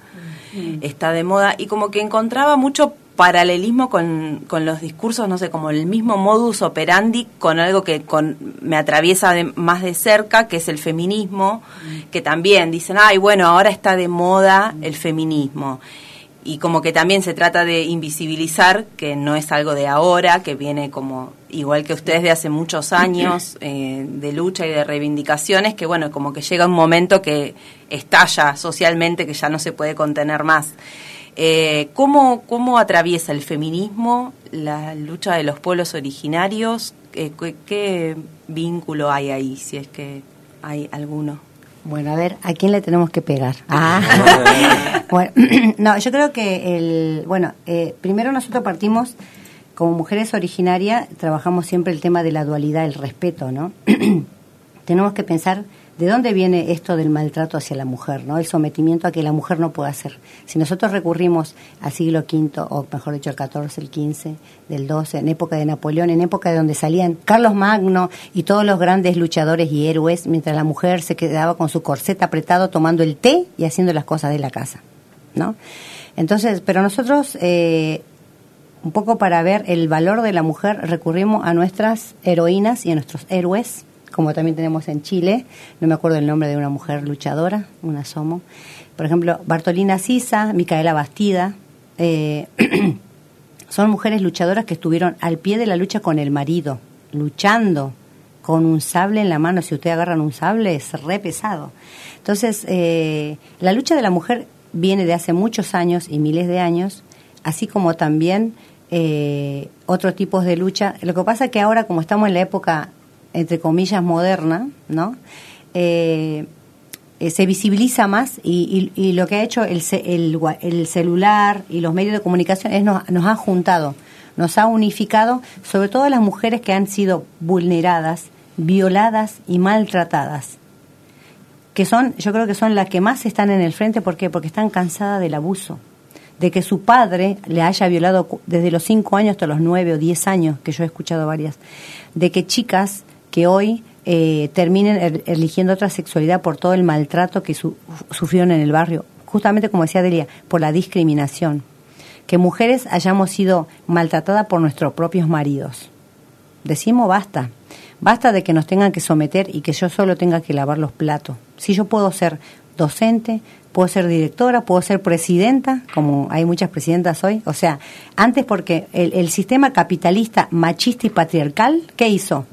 mm. está de moda, y como que encontraba mucho paralelismo con, con, los discursos, no sé, como el mismo modus operandi con algo que con, me atraviesa más de cerca, que es el feminismo, mm. que también dicen, ay, bueno, ahora está de moda el feminismo y como que también se trata de invisibilizar que no es algo de ahora, que viene como igual que ustedes de hace muchos años [CLEARS THROAT] eh, de lucha y de reivindicaciones, que bueno, como que llega un momento que estalla socialmente, que ya no se puede contener más. Eh, ¿cómo, ¿Cómo atraviesa el feminismo la lucha de los pueblos originarios? Eh, ¿Qué vínculo hay ahí, si es que hay alguno? Bueno, a ver, ¿a quién le tenemos que pegar? Ah. [LAUGHS] bueno, [CLEARS THROAT] no, yo creo que el, bueno, eh, primero nosotros partimos como mujeres originarias, trabajamos siempre el tema de la dualidad, el respeto, ¿no? [CLEARS THROAT] tenemos que pensar ¿De dónde viene esto del maltrato hacia la mujer, no? El sometimiento a que la mujer no puede hacer. Si nosotros recurrimos al siglo V, o mejor dicho, el XIV, el XV, del XII, en época de Napoleón, en época de donde salían Carlos Magno y todos los grandes luchadores y héroes, mientras la mujer se quedaba con su corseta apretado tomando el té y haciendo las cosas de la casa, ¿no? Entonces, pero nosotros, eh, un poco para ver el valor de la mujer, recurrimos a nuestras heroínas y a nuestros héroes, como también tenemos en Chile, no me acuerdo el nombre de una mujer luchadora, una Somo. Por ejemplo, Bartolina Sisa, Micaela Bastida, eh, [CLEARS THROAT] son mujeres luchadoras que estuvieron al pie de la lucha con el marido, luchando con un sable en la mano. Si ustedes agarran un sable, es re pesado. Entonces, eh, la lucha de la mujer viene de hace muchos años y miles de años, así como también eh, otros tipos de lucha. Lo que pasa es que ahora, como estamos en la época entre comillas, moderna, ¿no? Eh, eh, se visibiliza más y, lo que ha hecho el, el, celular y los medios de comunicación es nos, nos ha juntado, nos ha unificado, sobre todo a las mujeres que han sido vulneradas, violadas y maltratadas que son, yo creo que son las que más están en el frente, ¿por qué? Porque están cansadas del abuso, de que su padre le haya violado desde los 5 años hasta los 9 o 10 años, que yo he escuchado varias, de que chicas que hoy eh, terminen er, eligiendo otra sexualidad por todo el maltrato que sufrieron en el barrio, justamente como decía Delia, por la discriminación. Que mujeres hayamos sido maltratadas por nuestros propios maridos. Decimos basta. Basta de que nos tengan que someter y que yo solo tenga que lavar los platos. Si yo puedo ser docente, puedo ser directora, puedo ser presidenta, como hay muchas presidentas hoy. O sea, antes porque el sistema capitalista, machista y patriarcal, ¿qué hizo?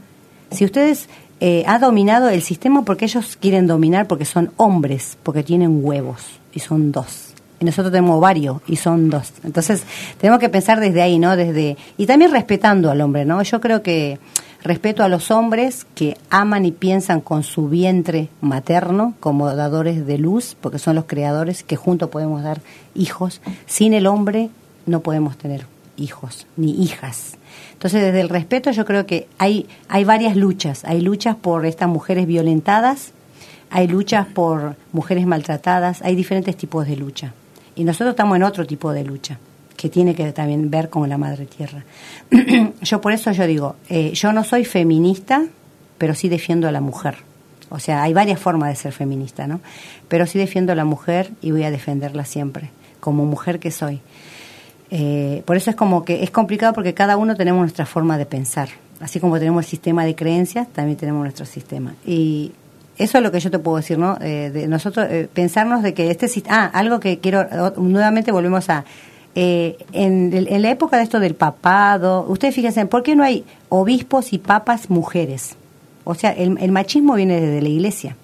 Si ustedes eh, ha dominado el sistema porque ellos quieren dominar porque son hombres, porque tienen huevos y son dos. Y nosotros tenemos varios y son dos. Entonces, tenemos que pensar desde ahí, ¿no? Desde y también respetando al hombre, ¿no? Yo creo que respeto a los hombres que aman y piensan con su vientre materno como dadores de luz, porque son los creadores que juntos podemos dar hijos. Sin el hombre no podemos tener hijos ni hijas. Entonces, desde el respeto yo creo que hay, hay varias luchas. Hay luchas por estas mujeres violentadas, hay luchas por mujeres maltratadas, hay diferentes tipos de lucha. Y nosotros estamos en otro tipo de lucha, que tiene que también ver con la madre tierra. [CLEARS THROAT] yo por eso yo digo, eh, yo no soy feminista, pero sí defiendo a la mujer. O sea, hay varias formas de ser feminista, ¿no? Pero sí defiendo a la mujer y voy a defenderla siempre, como mujer que soy. Eh, por eso es como que es complicado porque cada uno tenemos nuestra forma de pensar. Así como tenemos el sistema de creencias, también tenemos nuestro sistema. Y eso es lo que yo te puedo decir, ¿no? Eh, nosotros eh, pensarnos de que este ah algo que quiero nuevamente volvemos a eh, en, en, la época de esto del papado, ustedes fíjense, ¿por qué no hay obispos y papas mujeres? O sea, el, el machismo viene desde la iglesia.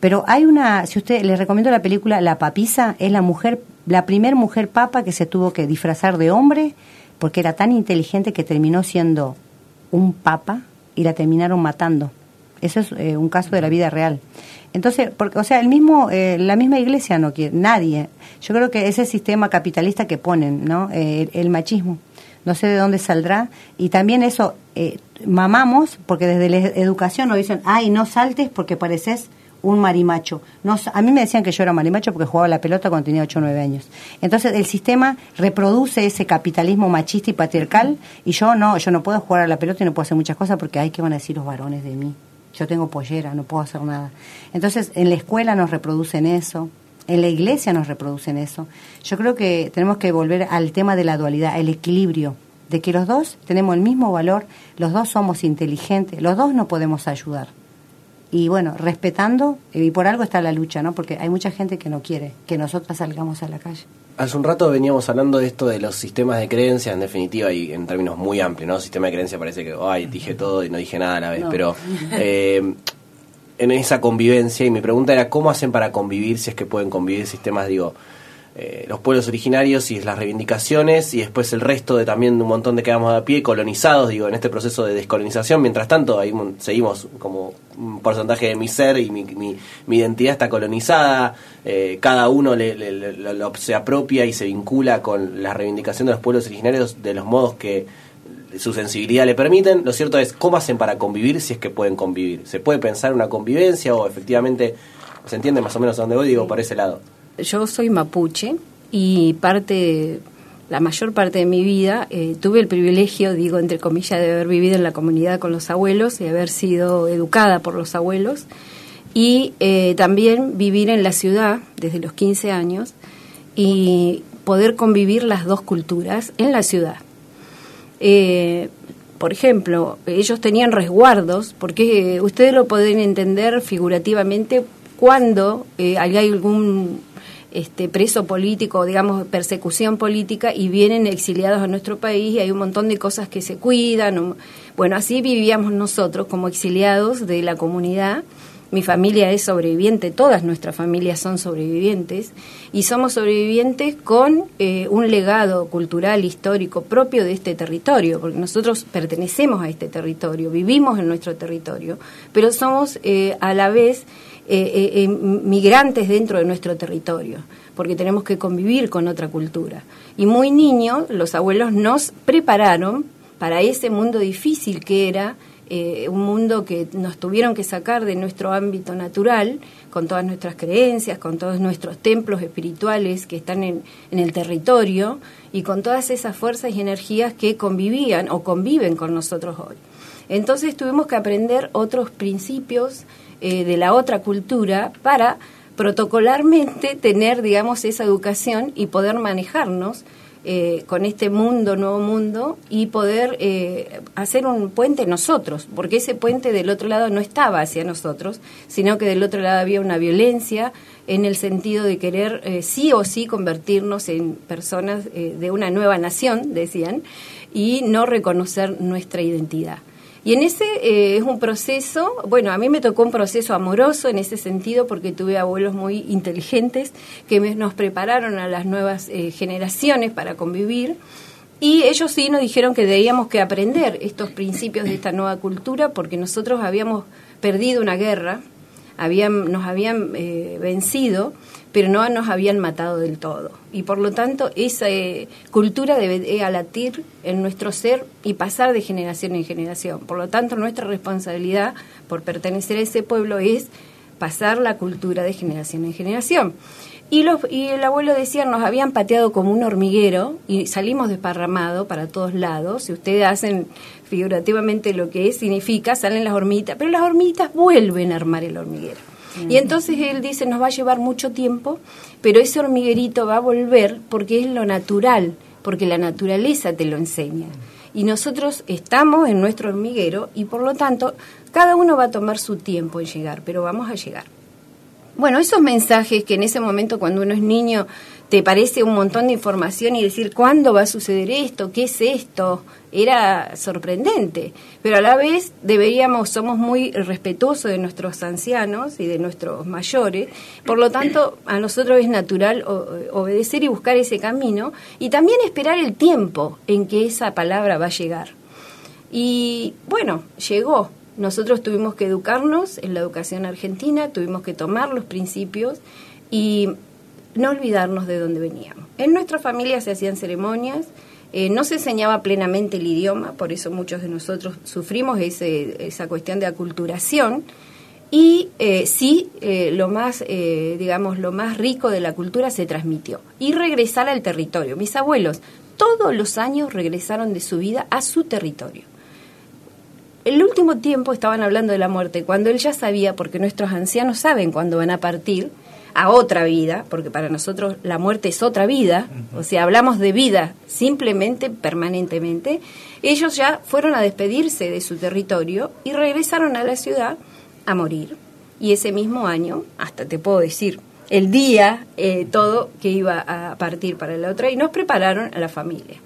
Pero hay una, si usted les recomiendo la película La papisa, es la mujer, la primer mujer papa que se tuvo que disfrazar de hombre porque era tan inteligente que terminó siendo un papa y la terminaron matando. Eso es eh, un caso de la vida real. Entonces, porque, o sea, el mismo, eh, la misma iglesia no quiere, nadie. Yo creo que ese sistema capitalista que ponen, ¿no? Eh, el, machismo. No sé de dónde saldrá. Y también eso, mamamos, porque desde la educación nos dicen, ay, no saltes porque pareces un marimacho. No, a mí me decían que yo era marimacho porque jugaba la pelota cuando tenía 8 o 9 años. Entonces el sistema reproduce ese capitalismo machista y patriarcal y yo no, yo no puedo jugar a la pelota y no puedo hacer muchas cosas porque hay que van a decir los varones de mí yo tengo pollera, no puedo hacer nada. Entonces, en la escuela nos reproducen eso, en la iglesia nos reproducen eso. Yo creo que tenemos que volver al tema de la dualidad, el equilibrio, de que los dos tenemos el mismo valor, los dos somos inteligentes, los dos nos podemos ayudar. Y bueno, respetando, y por algo está la lucha, ¿no? Porque hay mucha gente que no quiere que nosotras salgamos a la calle. Hace un rato veníamos hablando de esto de los sistemas de creencias, en definitiva, y en términos muy amplios, ¿no? Sistema de creencias parece que, ay, dije todo y no dije nada a la vez, pero [LAUGHS] eh, en esa convivencia, y mi pregunta era, ¿cómo hacen para convivir, si es que pueden convivir sistemas, digo, eh, los pueblos originarios y las reivindicaciones y después el resto de también un montón de quedamos a pie colonizados digo en este proceso de descolonización. Mientras tanto ahí seguimos como un porcentaje de mi ser y mi, mi, identidad está colonizada eh, cada uno le, lo, se apropia y se vincula con la reivindicación de los pueblos originarios de los modos que su sensibilidad le permiten. Lo cierto es cómo hacen para convivir si es que pueden convivir se puede pensar una convivencia o efectivamente se entiende más o menos a dónde voy digo por ese lado yo soy mapuche y parte, la mayor parte de mi vida eh, tuve el privilegio, digo entre comillas, de haber vivido en la comunidad con los abuelos y haber sido educada por los abuelos y eh, también vivir en la ciudad desde los 15 años y poder convivir las dos culturas en la ciudad. Eh, por ejemplo, ellos tenían resguardos, porque ustedes lo pueden entender figurativamente cuando hay algún este, preso político, digamos, persecución política y vienen exiliados a nuestro país y hay un montón de cosas que se cuidan. Bueno, así vivíamos nosotros como exiliados de la comunidad. Mi familia es sobreviviente, todas nuestras familias son sobrevivientes y somos sobrevivientes con eh, un legado cultural, histórico propio de este territorio, porque nosotros pertenecemos a este territorio, vivimos en nuestro territorio, pero somos eh, a la vez eh, eh, migrantes dentro de nuestro territorio, porque tenemos que convivir con otra cultura. Y muy niños, los abuelos nos prepararon para ese mundo difícil que era eh, un mundo que nos tuvieron que sacar de nuestro ámbito natural, con todas nuestras creencias, con todos nuestros templos espirituales que están en, el territorio y con todas esas fuerzas y energías que convivían o conviven con nosotros hoy. Entonces tuvimos que aprender otros principios eh, de la otra cultura para protocolarmente tener, digamos, esa educación y poder manejarnos eh, con este mundo, nuevo mundo, y poder eh, hacer un puente nosotros, porque ese puente del otro lado no estaba hacia nosotros, sino que del otro lado había una violencia en el sentido de querer sí o sí convertirnos en personas de una nueva nación, decían, y no reconocer nuestra identidad. Y en ese eh, es un proceso, bueno, a mí me tocó un proceso amoroso en ese sentido porque tuve abuelos muy inteligentes que nos prepararon a las nuevas eh, generaciones para convivir. Y ellos sí nos dijeron que debíamos que aprender estos principios de esta nueva cultura porque nosotros habíamos perdido una guerra, habían, nos habían eh, vencido pero no nos habían matado del todo. Y por lo tanto, esa eh, cultura debe alatir en nuestro ser y pasar de generación en generación. Por lo tanto, nuestra responsabilidad por pertenecer a ese pueblo es pasar la cultura de generación en generación. Y, los, y el abuelo decía, nos habían pateado como un hormiguero y salimos desparramados para todos lados. Si ustedes hacen figurativamente lo que es, significa, salen las hormiguitas, pero las hormiguitas vuelven a armar el hormiguero. Y entonces él dice, nos va a llevar mucho tiempo, pero ese hormiguerito va a volver porque es lo natural, porque la naturaleza te lo enseña. Y nosotros estamos en nuestro hormiguero y por lo tanto cada uno va a tomar su tiempo en llegar, pero vamos a llegar. Bueno, esos mensajes que en ese momento cuando uno es niño te parece un montón de información y decir cuándo va a suceder esto, qué es esto, era sorprendente. Pero a la vez deberíamos, somos muy respetuosos de nuestros ancianos y de nuestros mayores, por lo tanto a nosotros es natural obedecer y buscar ese camino y también esperar el tiempo en que esa palabra va a llegar. Y bueno, llegó. Nosotros tuvimos que educarnos en la educación argentina, tuvimos que tomar los principios y no olvidarnos de dónde veníamos. En nuestra familia se hacían ceremonias, eh, no se enseñaba plenamente el idioma, por eso muchos de nosotros sufrimos esa cuestión de aculturación. Y eh, sí, eh, lo más, digamos, lo más rico de la cultura se transmitió. Y regresar al territorio. Mis abuelos todos los años regresaron de su vida a su territorio. El último tiempo estaban hablando de la muerte, cuando él ya sabía, porque nuestros ancianos saben cuándo van a partir, a otra vida, porque para nosotros la muerte es otra vida, o sea, hablamos de vida simplemente, permanentemente, ellos ya fueron a despedirse de su territorio y regresaron a la ciudad a morir. Y ese mismo año, hasta te puedo decir, el día, eh, todo que iba a partir para la otra, y nos prepararon a la familia.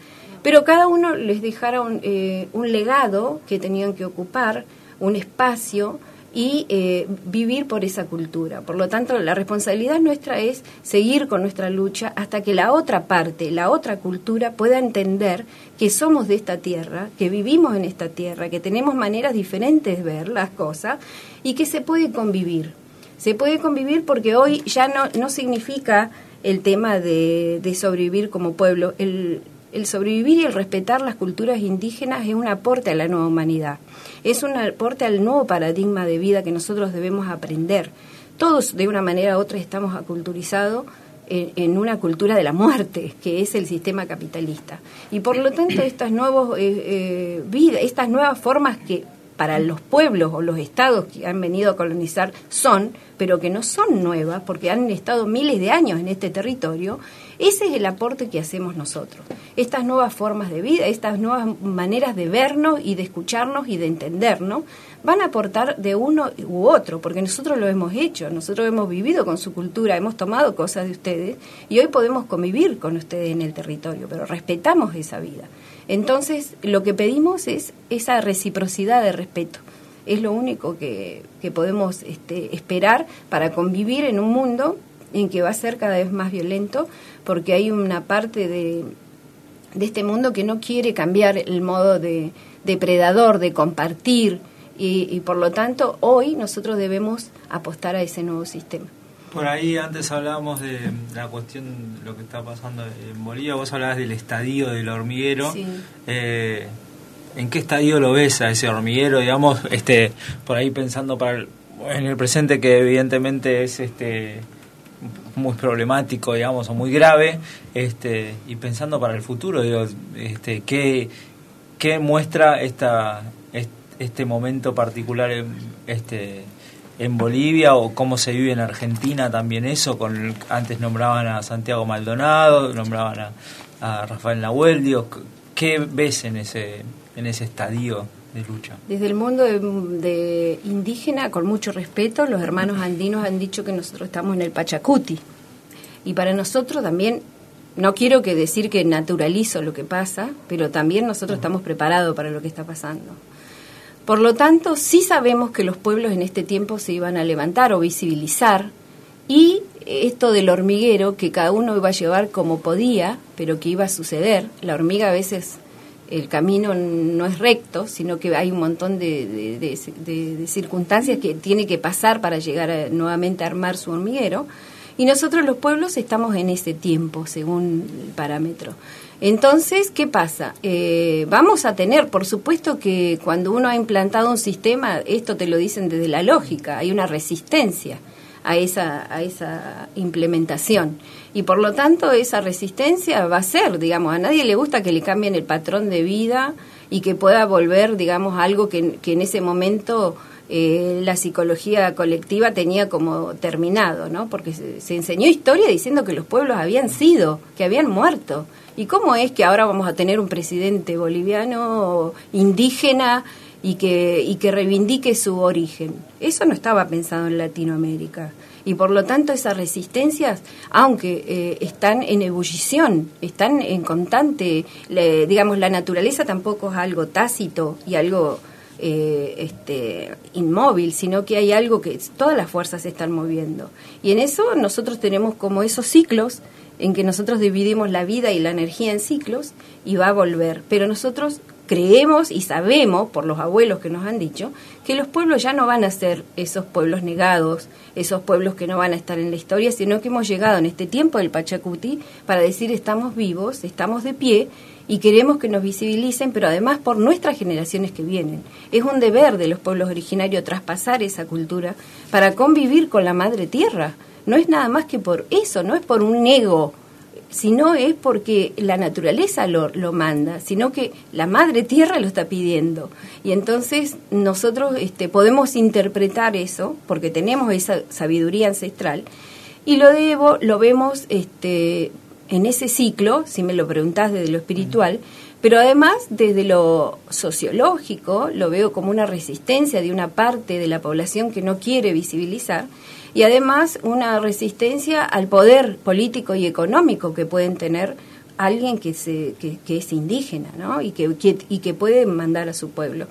Pero cada uno les dejara un, eh, un legado que tenían que ocupar, un espacio, y eh, vivir por esa cultura. Por lo tanto, la responsabilidad nuestra es seguir con nuestra lucha hasta que la otra parte, la otra cultura pueda entender que somos de esta tierra, que vivimos en esta tierra, que tenemos maneras diferentes de ver las cosas y que se puede convivir. Se puede convivir porque hoy ya no, no significa el tema de, de sobrevivir como pueblo. El, el sobrevivir y el respetar las culturas indígenas es un aporte a la nueva humanidad es un aporte al nuevo paradigma de vida que nosotros debemos aprender. Todos, de una manera u otra, estamos aculturizados en, una cultura de la muerte, que es el sistema capitalista. Y por lo tanto, estas, eh, eh estas nuevas formas que para los pueblos o los estados que han venido a colonizar son, pero que no son nuevas, porque han estado miles de años en este territorio, ese es el aporte que hacemos nosotros. Estas nuevas formas de vida, estas nuevas maneras de vernos y de escucharnos y de entendernos, van a aportar de uno u otro, porque nosotros lo hemos hecho, nosotros hemos vivido con su cultura, hemos tomado cosas de ustedes y hoy podemos convivir con ustedes en el territorio, pero respetamos esa vida. Entonces, lo que pedimos es esa reciprocidad de respeto. Es lo único que, que podemos este, esperar para convivir en un mundo en que va a ser cada vez más violento, porque hay una parte de, de este mundo que no quiere cambiar el modo de depredador, de compartir, y, por lo tanto hoy nosotros debemos apostar a ese nuevo sistema. Por ahí antes hablábamos de la cuestión, lo que está pasando en Bolivia, vos hablabas del estadio del hormiguero. Eh, ¿En qué estadio lo ves a ese hormiguero, digamos, este, por ahí pensando para en el presente que evidentemente es este muy problemático, digamos, o muy grave, este, y pensando para el futuro, digo, este, ¿qué, qué muestra esta, este momento particular en, este, en Bolivia o cómo se vive en Argentina también eso? Con antes nombraban a Santiago Maldonado, nombraban a, a Rafael Nahuel, digo, ¿qué ves en ese, en ese estadio? De lucha? Desde el mundo de, indígena, con mucho respeto, los hermanos andinos han dicho que nosotros estamos en el Pachacuti. Y para nosotros también, no quiero que decir que naturalizo lo que pasa, pero también nosotros estamos preparados para lo que está pasando. Por lo tanto, sí sabemos que los pueblos en este tiempo se iban a levantar o visibilizar y esto del hormiguero, que cada uno iba a llevar como podía, pero que iba a suceder, la hormiga a veces el camino no es recto, sino que hay un montón de, circunstancias que tiene que pasar para llegar nuevamente a armar su hormiguero. Y nosotros los pueblos estamos en ese tiempo, según el parámetro. Entonces, ¿qué pasa? Eh, vamos a tener, por supuesto que cuando uno ha implantado un sistema, esto te lo dicen desde la lógica, hay una resistencia a esa, a esa implementación. Y por lo tanto esa resistencia va a ser, digamos, a nadie le gusta que le cambien el patrón de vida y que pueda volver, digamos, algo que, que en ese momento eh, la psicología colectiva tenía como terminado, ¿no? Porque se, enseñó historia diciendo que los pueblos habían sido, que habían muerto. ¿Y cómo es que ahora vamos a tener un presidente boliviano indígena y que, y que reivindique su origen? Eso no estaba pensado en Latinoamérica. Y por lo tanto esas resistencias, aunque eh, están en ebullición, están en constante, digamos, la naturaleza tampoco es algo tácito y algo eh, este, inmóvil, sino que hay algo que todas las fuerzas se están moviendo. Y en eso nosotros tenemos como esos ciclos en que nosotros dividimos la vida y la energía en ciclos y va a volver. Pero nosotros creemos y sabemos, por los abuelos que nos han dicho, que los pueblos ya no van a ser esos pueblos negados, esos pueblos que no van a estar en la historia, sino que hemos llegado en este tiempo del Pachacuti para decir estamos vivos, estamos de pie y queremos que nos visibilicen, pero además por nuestras generaciones que vienen. Es un deber de los pueblos originarios traspasar esa cultura para convivir con la madre tierra. No es nada más que por eso, no es por un ego, sino es porque la naturaleza lo, lo manda, sino que la madre tierra lo está pidiendo. Y entonces nosotros este, podemos interpretar eso, porque tenemos esa sabiduría ancestral, y lo debo, lo vemos este, en ese ciclo, si me lo preguntás desde lo espiritual, pero además desde lo sociológico lo veo como una resistencia de una parte de la población que no quiere visibilizar y además una resistencia al poder político y económico que pueden tener alguien que, se, que, es indígena ¿no? y, que, y que puede mandar a su pueblo.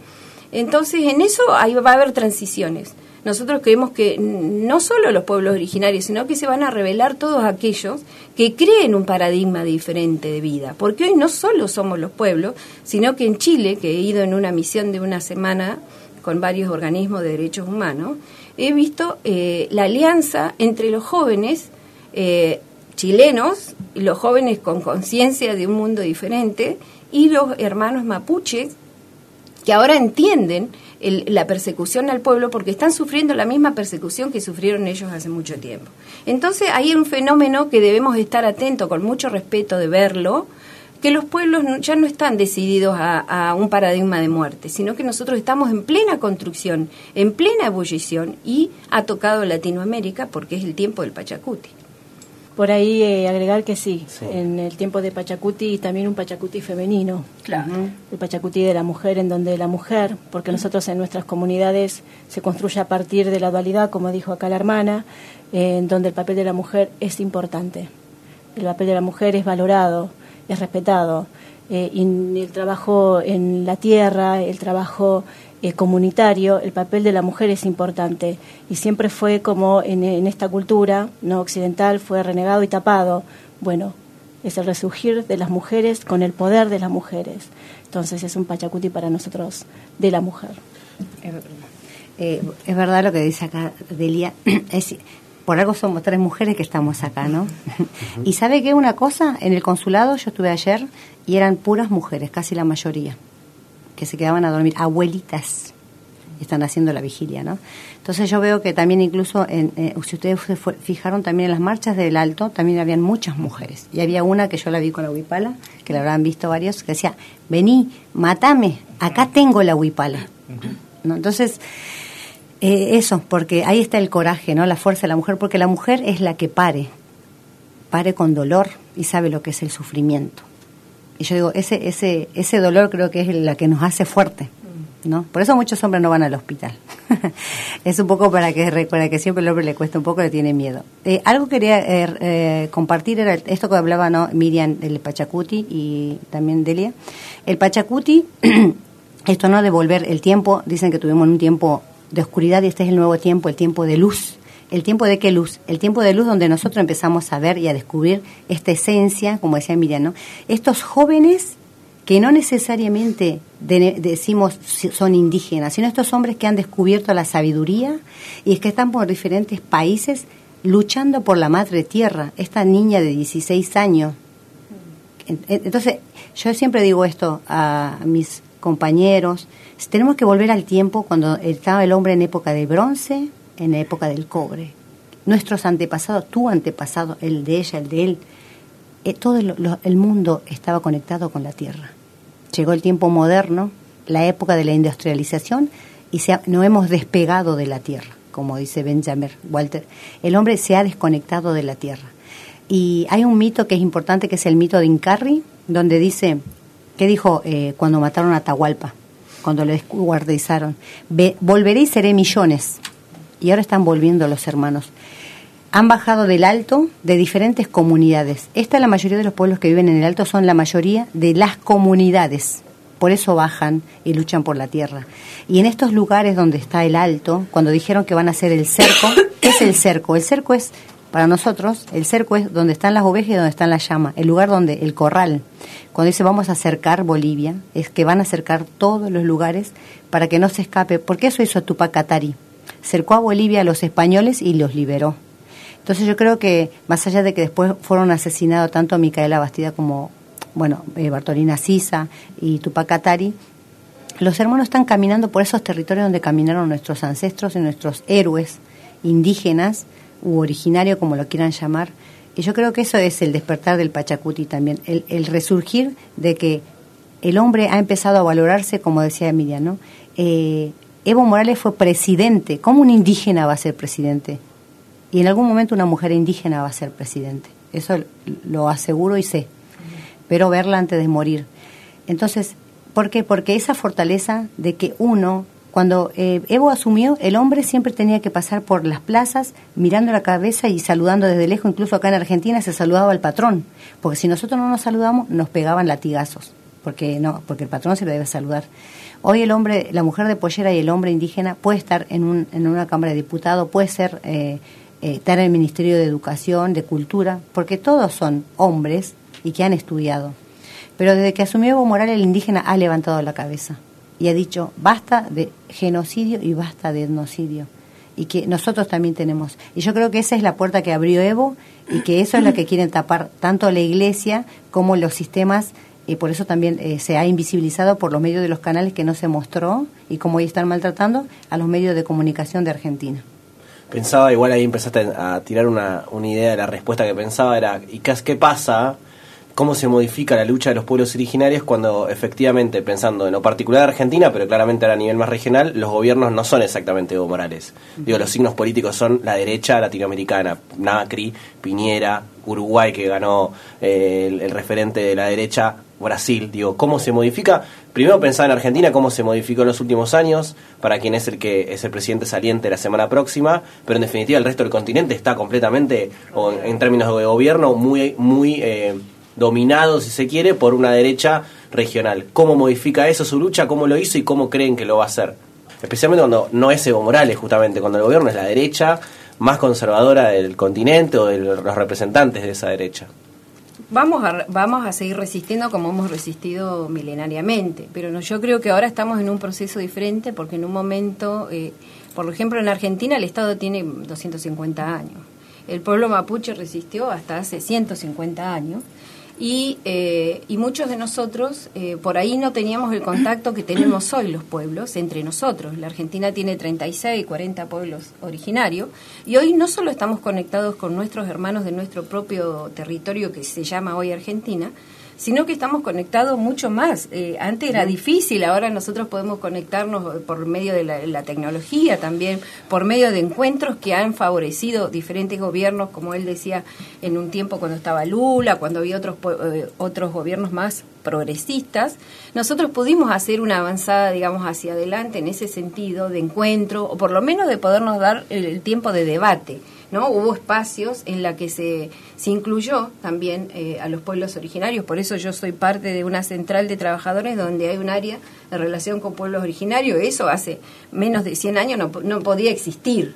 Entonces en eso ahí va a haber transiciones nosotros creemos que no solo los pueblos originarios, sino que se van a revelar todos aquellos que creen un paradigma diferente de vida. Porque hoy no solo somos los pueblos, sino que en Chile, que he ido en una misión de una semana con varios organismos de derechos humanos, he visto eh, la alianza entre los jóvenes eh, chilenos, los jóvenes con conciencia de un mundo diferente, y los hermanos mapuches, que ahora entienden la persecución al pueblo porque están sufriendo la misma persecución que sufrieron ellos hace mucho tiempo. Entonces hay un fenómeno que debemos estar atentos con mucho respeto de verlo, que los pueblos ya no están decididos a, a, un paradigma de muerte, sino que nosotros estamos en plena construcción, en plena ebullición y ha tocado Latinoamérica porque es el tiempo del Pachacuti. Por ahí eh, agregar que sí, en el tiempo de Pachacuti también un Pachacuti femenino. Claro. El Pachacuti de la mujer, en donde la mujer, porque nosotros en nuestras comunidades se construye a partir de la dualidad, como dijo acá la hermana, en donde el papel de la mujer es importante. El papel de la mujer es valorado, es respetado. Eh, y el trabajo en la tierra, el trabajo eh, comunitario, el papel de la mujer es importante y siempre fue como en, esta cultura no occidental fue renegado y tapado. Bueno, es el resurgir de las mujeres con el poder de las mujeres. Entonces es un pachacuti para nosotros de la mujer. Eh, es verdad lo que dice acá Delia. [CLEARS THROAT] por algo somos tres mujeres que estamos acá, ¿no? y sabe que una cosa, en el consulado yo estuve ayer y eran puras mujeres, casi la mayoría que se quedaban a dormir, abuelitas, están haciendo la vigilia, ¿no? Entonces yo veo que también incluso, en, eh, si ustedes se fijaron también en las marchas del Alto, también habían muchas mujeres. Y había una que yo la vi con la huipala, que la habrán visto varios, que decía, vení, matame, acá tengo la huipala. ¿No? Entonces, eh, eso, porque ahí está el coraje, ¿no? La fuerza de la mujer, porque la mujer es la que pare, pare con dolor y sabe lo que es el sufrimiento. Y yo digo, ese, ese, ese dolor creo que es la que nos hace fuerte. ¿no? Por eso muchos hombres no van al hospital. [LAUGHS] es un poco para que, para que siempre el hombre le cuesta un poco, le tiene miedo. Eh, algo quería eh, eh, compartir era esto que hablaba ¿no? Miriam del Pachacuti y también Delia. El Pachacuti, [CLEARS THROAT] esto no de volver el tiempo, dicen que tuvimos un tiempo de oscuridad y este es el nuevo tiempo, el tiempo de luz. ¿El tiempo de qué luz? El tiempo de luz donde nosotros empezamos a ver y a descubrir esta esencia, como decía Miriam, ¿no? Estos jóvenes que no necesariamente decimos son indígenas, sino estos hombres que han descubierto la sabiduría y es que están por diferentes países luchando por la madre tierra. Esta niña de 16 años. Entonces, yo siempre digo esto a mis compañeros, tenemos que volver al tiempo cuando estaba el hombre en época de bronce, en la época del cobre. nuestros antepasados, tu antepasado, el de ella, el de él, eh, todo el, mundo estaba conectado con la tierra. Llegó el tiempo moderno, la época de la industrialización, y se no hemos despegado de la tierra, como dice Benjamin Walter. El hombre se ha desconectado de la tierra. Y hay un mito que es importante, que es el mito de Incarri, donde dice, ¿qué dijo eh, cuando mataron a Atahualpa? Cuando lo desguardizaron. Volveré y seré millones. Y ahora están volviendo los hermanos han bajado del alto de diferentes comunidades. Esta la mayoría de los pueblos que viven en el alto son la mayoría de las comunidades. Por eso bajan y luchan por la tierra. Y en estos lugares donde está el alto, cuando dijeron que van a hacer el cerco, ¿qué [COUGHS] es el cerco? El cerco es, para nosotros, el cerco es donde están las ovejas y donde están las llamas, el lugar donde, el corral. Cuando dice vamos a acercar Bolivia, es que van a acercar todos los lugares para que no se escape, porque eso hizo Tupac Katari. Cercó a Bolivia a los españoles y los liberó entonces yo creo que más allá de que después fueron asesinados tanto Micaela Bastida como, bueno, eh, Bartolina Sisa y Tupac Atari, los hermanos están caminando por esos territorios donde caminaron nuestros ancestros y nuestros héroes indígenas u originarios, como lo quieran llamar. Y yo creo que eso es el despertar del Pachacuti también, el, resurgir de que el hombre ha empezado a valorarse, como decía Emilia, ¿no? Eh, Evo Morales fue presidente. ¿Cómo un indígena va a ser presidente? Y en algún momento una mujer indígena va a ser presidente. Eso lo aseguro y sé. Pero verla antes de morir. Entonces, ¿por qué? Porque esa fortaleza de que uno, cuando eh, Evo asumió, el hombre siempre tenía que pasar por las plazas mirando la cabeza y saludando desde lejos. Incluso acá en Argentina se saludaba al patrón. Porque si nosotros no nos saludamos, nos pegaban latigazos. Porque no, porque el patrón se lo debe saludar. Hoy el hombre, la mujer de pollera y el hombre indígena puede estar en, un, en una Cámara de Diputados, puede ser eh, eh, estar en el Ministerio de Educación, de Cultura, porque todos son hombres y que han estudiado. Pero desde que asumió Evo Morales, el indígena ha levantado la cabeza y ha dicho, basta de genocidio y basta de etnocidio. Y que nosotros también tenemos. Y yo creo que esa es la puerta que abrió Evo y que eso es lo que quieren tapar tanto la iglesia como los sistemas y por eso también eh, se ha invisibilizado por los medios de los canales que no se mostró y como hoy están maltratando a los medios de comunicación de Argentina pensaba, igual ahí empezaste a tirar una, una idea de la respuesta que pensaba, era, ¿y qué, qué pasa? ¿Cómo se modifica la lucha de los pueblos originarios cuando efectivamente, pensando en lo particular de Argentina, pero claramente a nivel más regional, los gobiernos no son exactamente Evo Morales? Digo, los signos políticos son la derecha latinoamericana, Nacri, Piñera, Uruguay que ganó eh, el referente de la derecha, Brasil, digo, ¿cómo se modifica? Primero pensaba en Argentina, cómo se modificó en los últimos años, para quien es el que es el presidente saliente la semana próxima, pero en definitiva el resto del continente está completamente, o en, términos de gobierno, muy, muy eh, dominado, si se quiere, por una derecha regional. ¿Cómo modifica eso su lucha? ¿Cómo lo hizo y cómo creen que lo va a hacer? Especialmente cuando no es Evo Morales, justamente, cuando el gobierno es la derecha más conservadora del continente o de los representantes de esa derecha vamos a, vamos a seguir resistiendo como hemos resistido milenariamente, pero no, yo creo que ahora estamos en un proceso diferente porque en un momento, eh, por ejemplo, en Argentina el Estado tiene 250 años. El pueblo mapuche resistió hasta hace 150 años y, eh, y muchos de nosotros eh, por ahí no teníamos el contacto que tenemos hoy los pueblos entre nosotros. La Argentina tiene 36, 40 pueblos originarios y hoy no solo estamos conectados con nuestros hermanos de nuestro propio territorio que se llama hoy Argentina, sino que estamos conectados mucho más. Eh, antes era difícil, ahora nosotros podemos conectarnos por medio de la, tecnología también, por medio de encuentros que han favorecido diferentes gobiernos, como él decía en un tiempo cuando estaba Lula, cuando había otros, eh, otros gobiernos más progresistas, nosotros pudimos hacer una avanzada, digamos, hacia adelante en ese sentido de encuentro, o por lo menos de podernos dar el tiempo de debate. ¿No? Hubo espacios en la que se, se incluyó también eh, a los pueblos originarios, por eso yo soy parte de una central de trabajadores donde hay un área de relación con pueblos originarios, eso hace menos de 100 años no, no podía existir.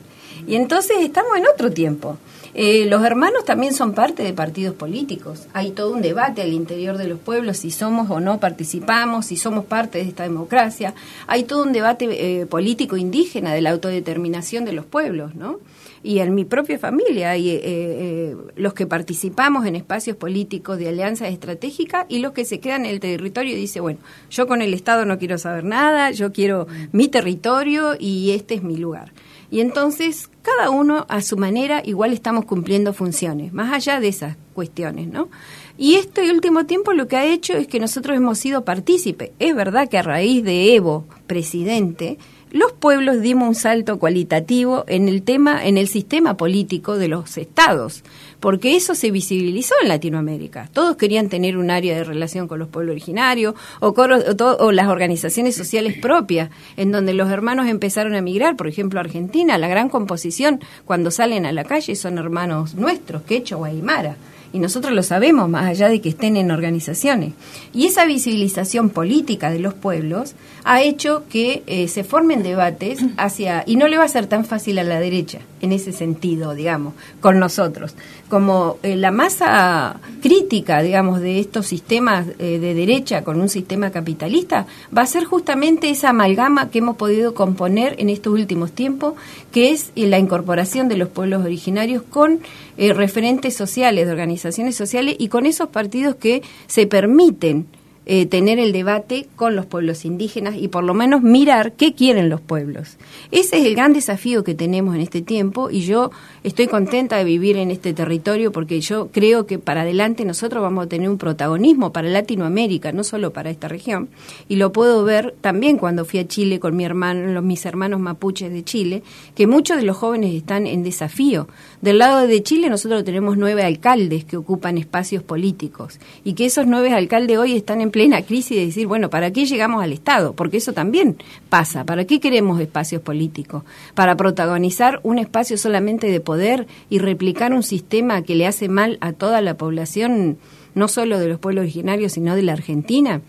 Y entonces estamos en otro tiempo. Eh, los hermanos también son parte de partidos políticos. Hay todo un debate al interior de los pueblos si somos o no participamos, si somos parte de esta democracia. Hay todo un debate eh, político indígena de la autodeterminación de los pueblos, ¿no? Y en mi propia familia, y, eh, eh, los que participamos en espacios políticos de alianza estratégica y los que se quedan en el territorio y dice, bueno, yo con el Estado no quiero saber nada, yo quiero mi territorio y este es mi lugar. Y entonces, cada uno a su manera igual estamos cumpliendo funciones, más allá de esas cuestiones, ¿no? Y este último tiempo lo que ha hecho es que nosotros hemos sido partícipes. Es verdad que a raíz de Evo, presidente, los pueblos dimos un salto cualitativo en el tema, en el sistema político de los estados, porque eso se visibilizó en Latinoamérica. Todos querían tener un área de relación con los pueblos originarios o, o, las organizaciones sociales propias, en donde los hermanos empezaron a migrar. Por ejemplo, Argentina, la gran composición cuando salen a la calle son hermanos nuestros, Quechua Aymara y nosotros lo sabemos más allá de que estén en organizaciones. Y esa visibilización política de los pueblos ha hecho que eh, se formen debates hacia, y no le va a ser tan fácil a la derecha, en ese sentido, digamos, con nosotros, como eh, la masa crítica, digamos, de estos sistemas eh, de derecha con un sistema capitalista, va a ser justamente esa amalgama que hemos podido componer en estos últimos tiempos, que es la incorporación de los pueblos originarios con referentes sociales, de organizaciones sociales y con esos partidos que se permiten eh, tener el debate con los pueblos indígenas y por lo menos mirar qué quieren los pueblos. Ese es el gran desafío que tenemos en este tiempo y yo estoy contenta de vivir en este territorio porque yo creo que para adelante nosotros vamos a tener un protagonismo para Latinoamérica, no solo para esta región. Y lo puedo ver también cuando fui a Chile con los, mis hermanos mapuches de Chile, que muchos de los jóvenes están en desafío. Del lado de Chile nosotros tenemos nueve alcaldes que ocupan espacios políticos y que esos nueve alcaldes hoy están en plena crisis de decir, bueno, ¿para qué llegamos al Estado? Porque eso también pasa. ¿Para qué queremos espacios políticos? ¿Para protagonizar un espacio solamente de poder y replicar un sistema que le hace mal a toda la población, no solo de los pueblos originarios, sino de la Argentina?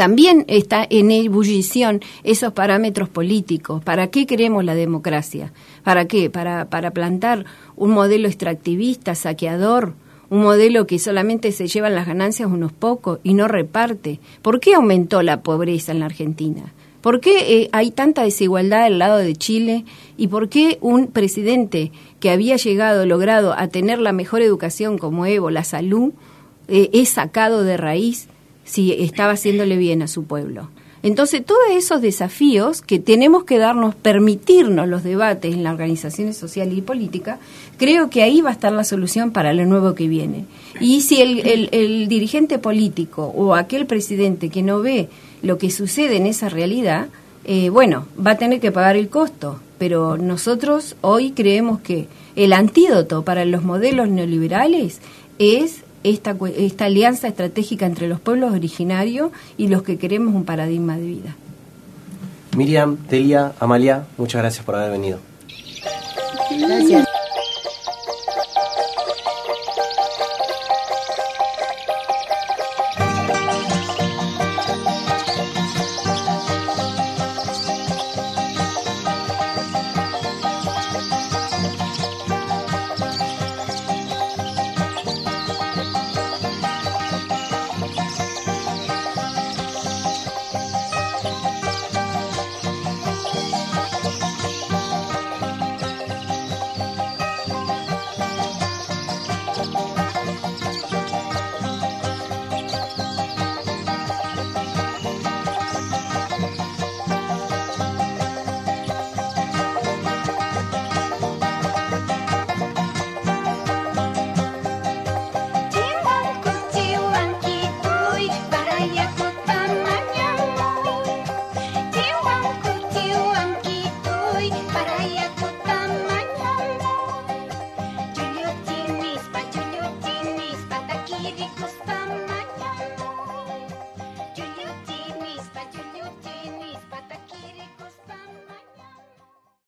También está en ebullición esos parámetros políticos. ¿Para qué queremos la democracia? ¿Para qué? Para, para plantar un modelo extractivista, saqueador, un modelo que solamente se llevan las ganancias unos pocos y no reparte. ¿Por qué aumentó la pobreza en la Argentina? ¿Por qué eh, hay tanta desigualdad al lado de Chile? ¿Y por qué un presidente que había llegado, logrado a tener la mejor educación como Evo, la salud, eh, es sacado de raíz si estaba haciéndole bien a su pueblo? Entonces, todos esos desafíos que tenemos que darnos, permitirnos los debates en las organizaciones sociales y políticas, creo que ahí va a estar la solución para lo nuevo que viene. Y si el, dirigente político o aquel presidente que no ve lo que sucede en esa realidad, eh, bueno, va a tener que pagar el costo. Pero nosotros hoy creemos que el antídoto para los modelos neoliberales es esta, esta alianza estratégica entre los pueblos originarios y los que queremos un paradigma de vida. Miriam, Telia, Amalia, muchas gracias por haber venido. Gracias.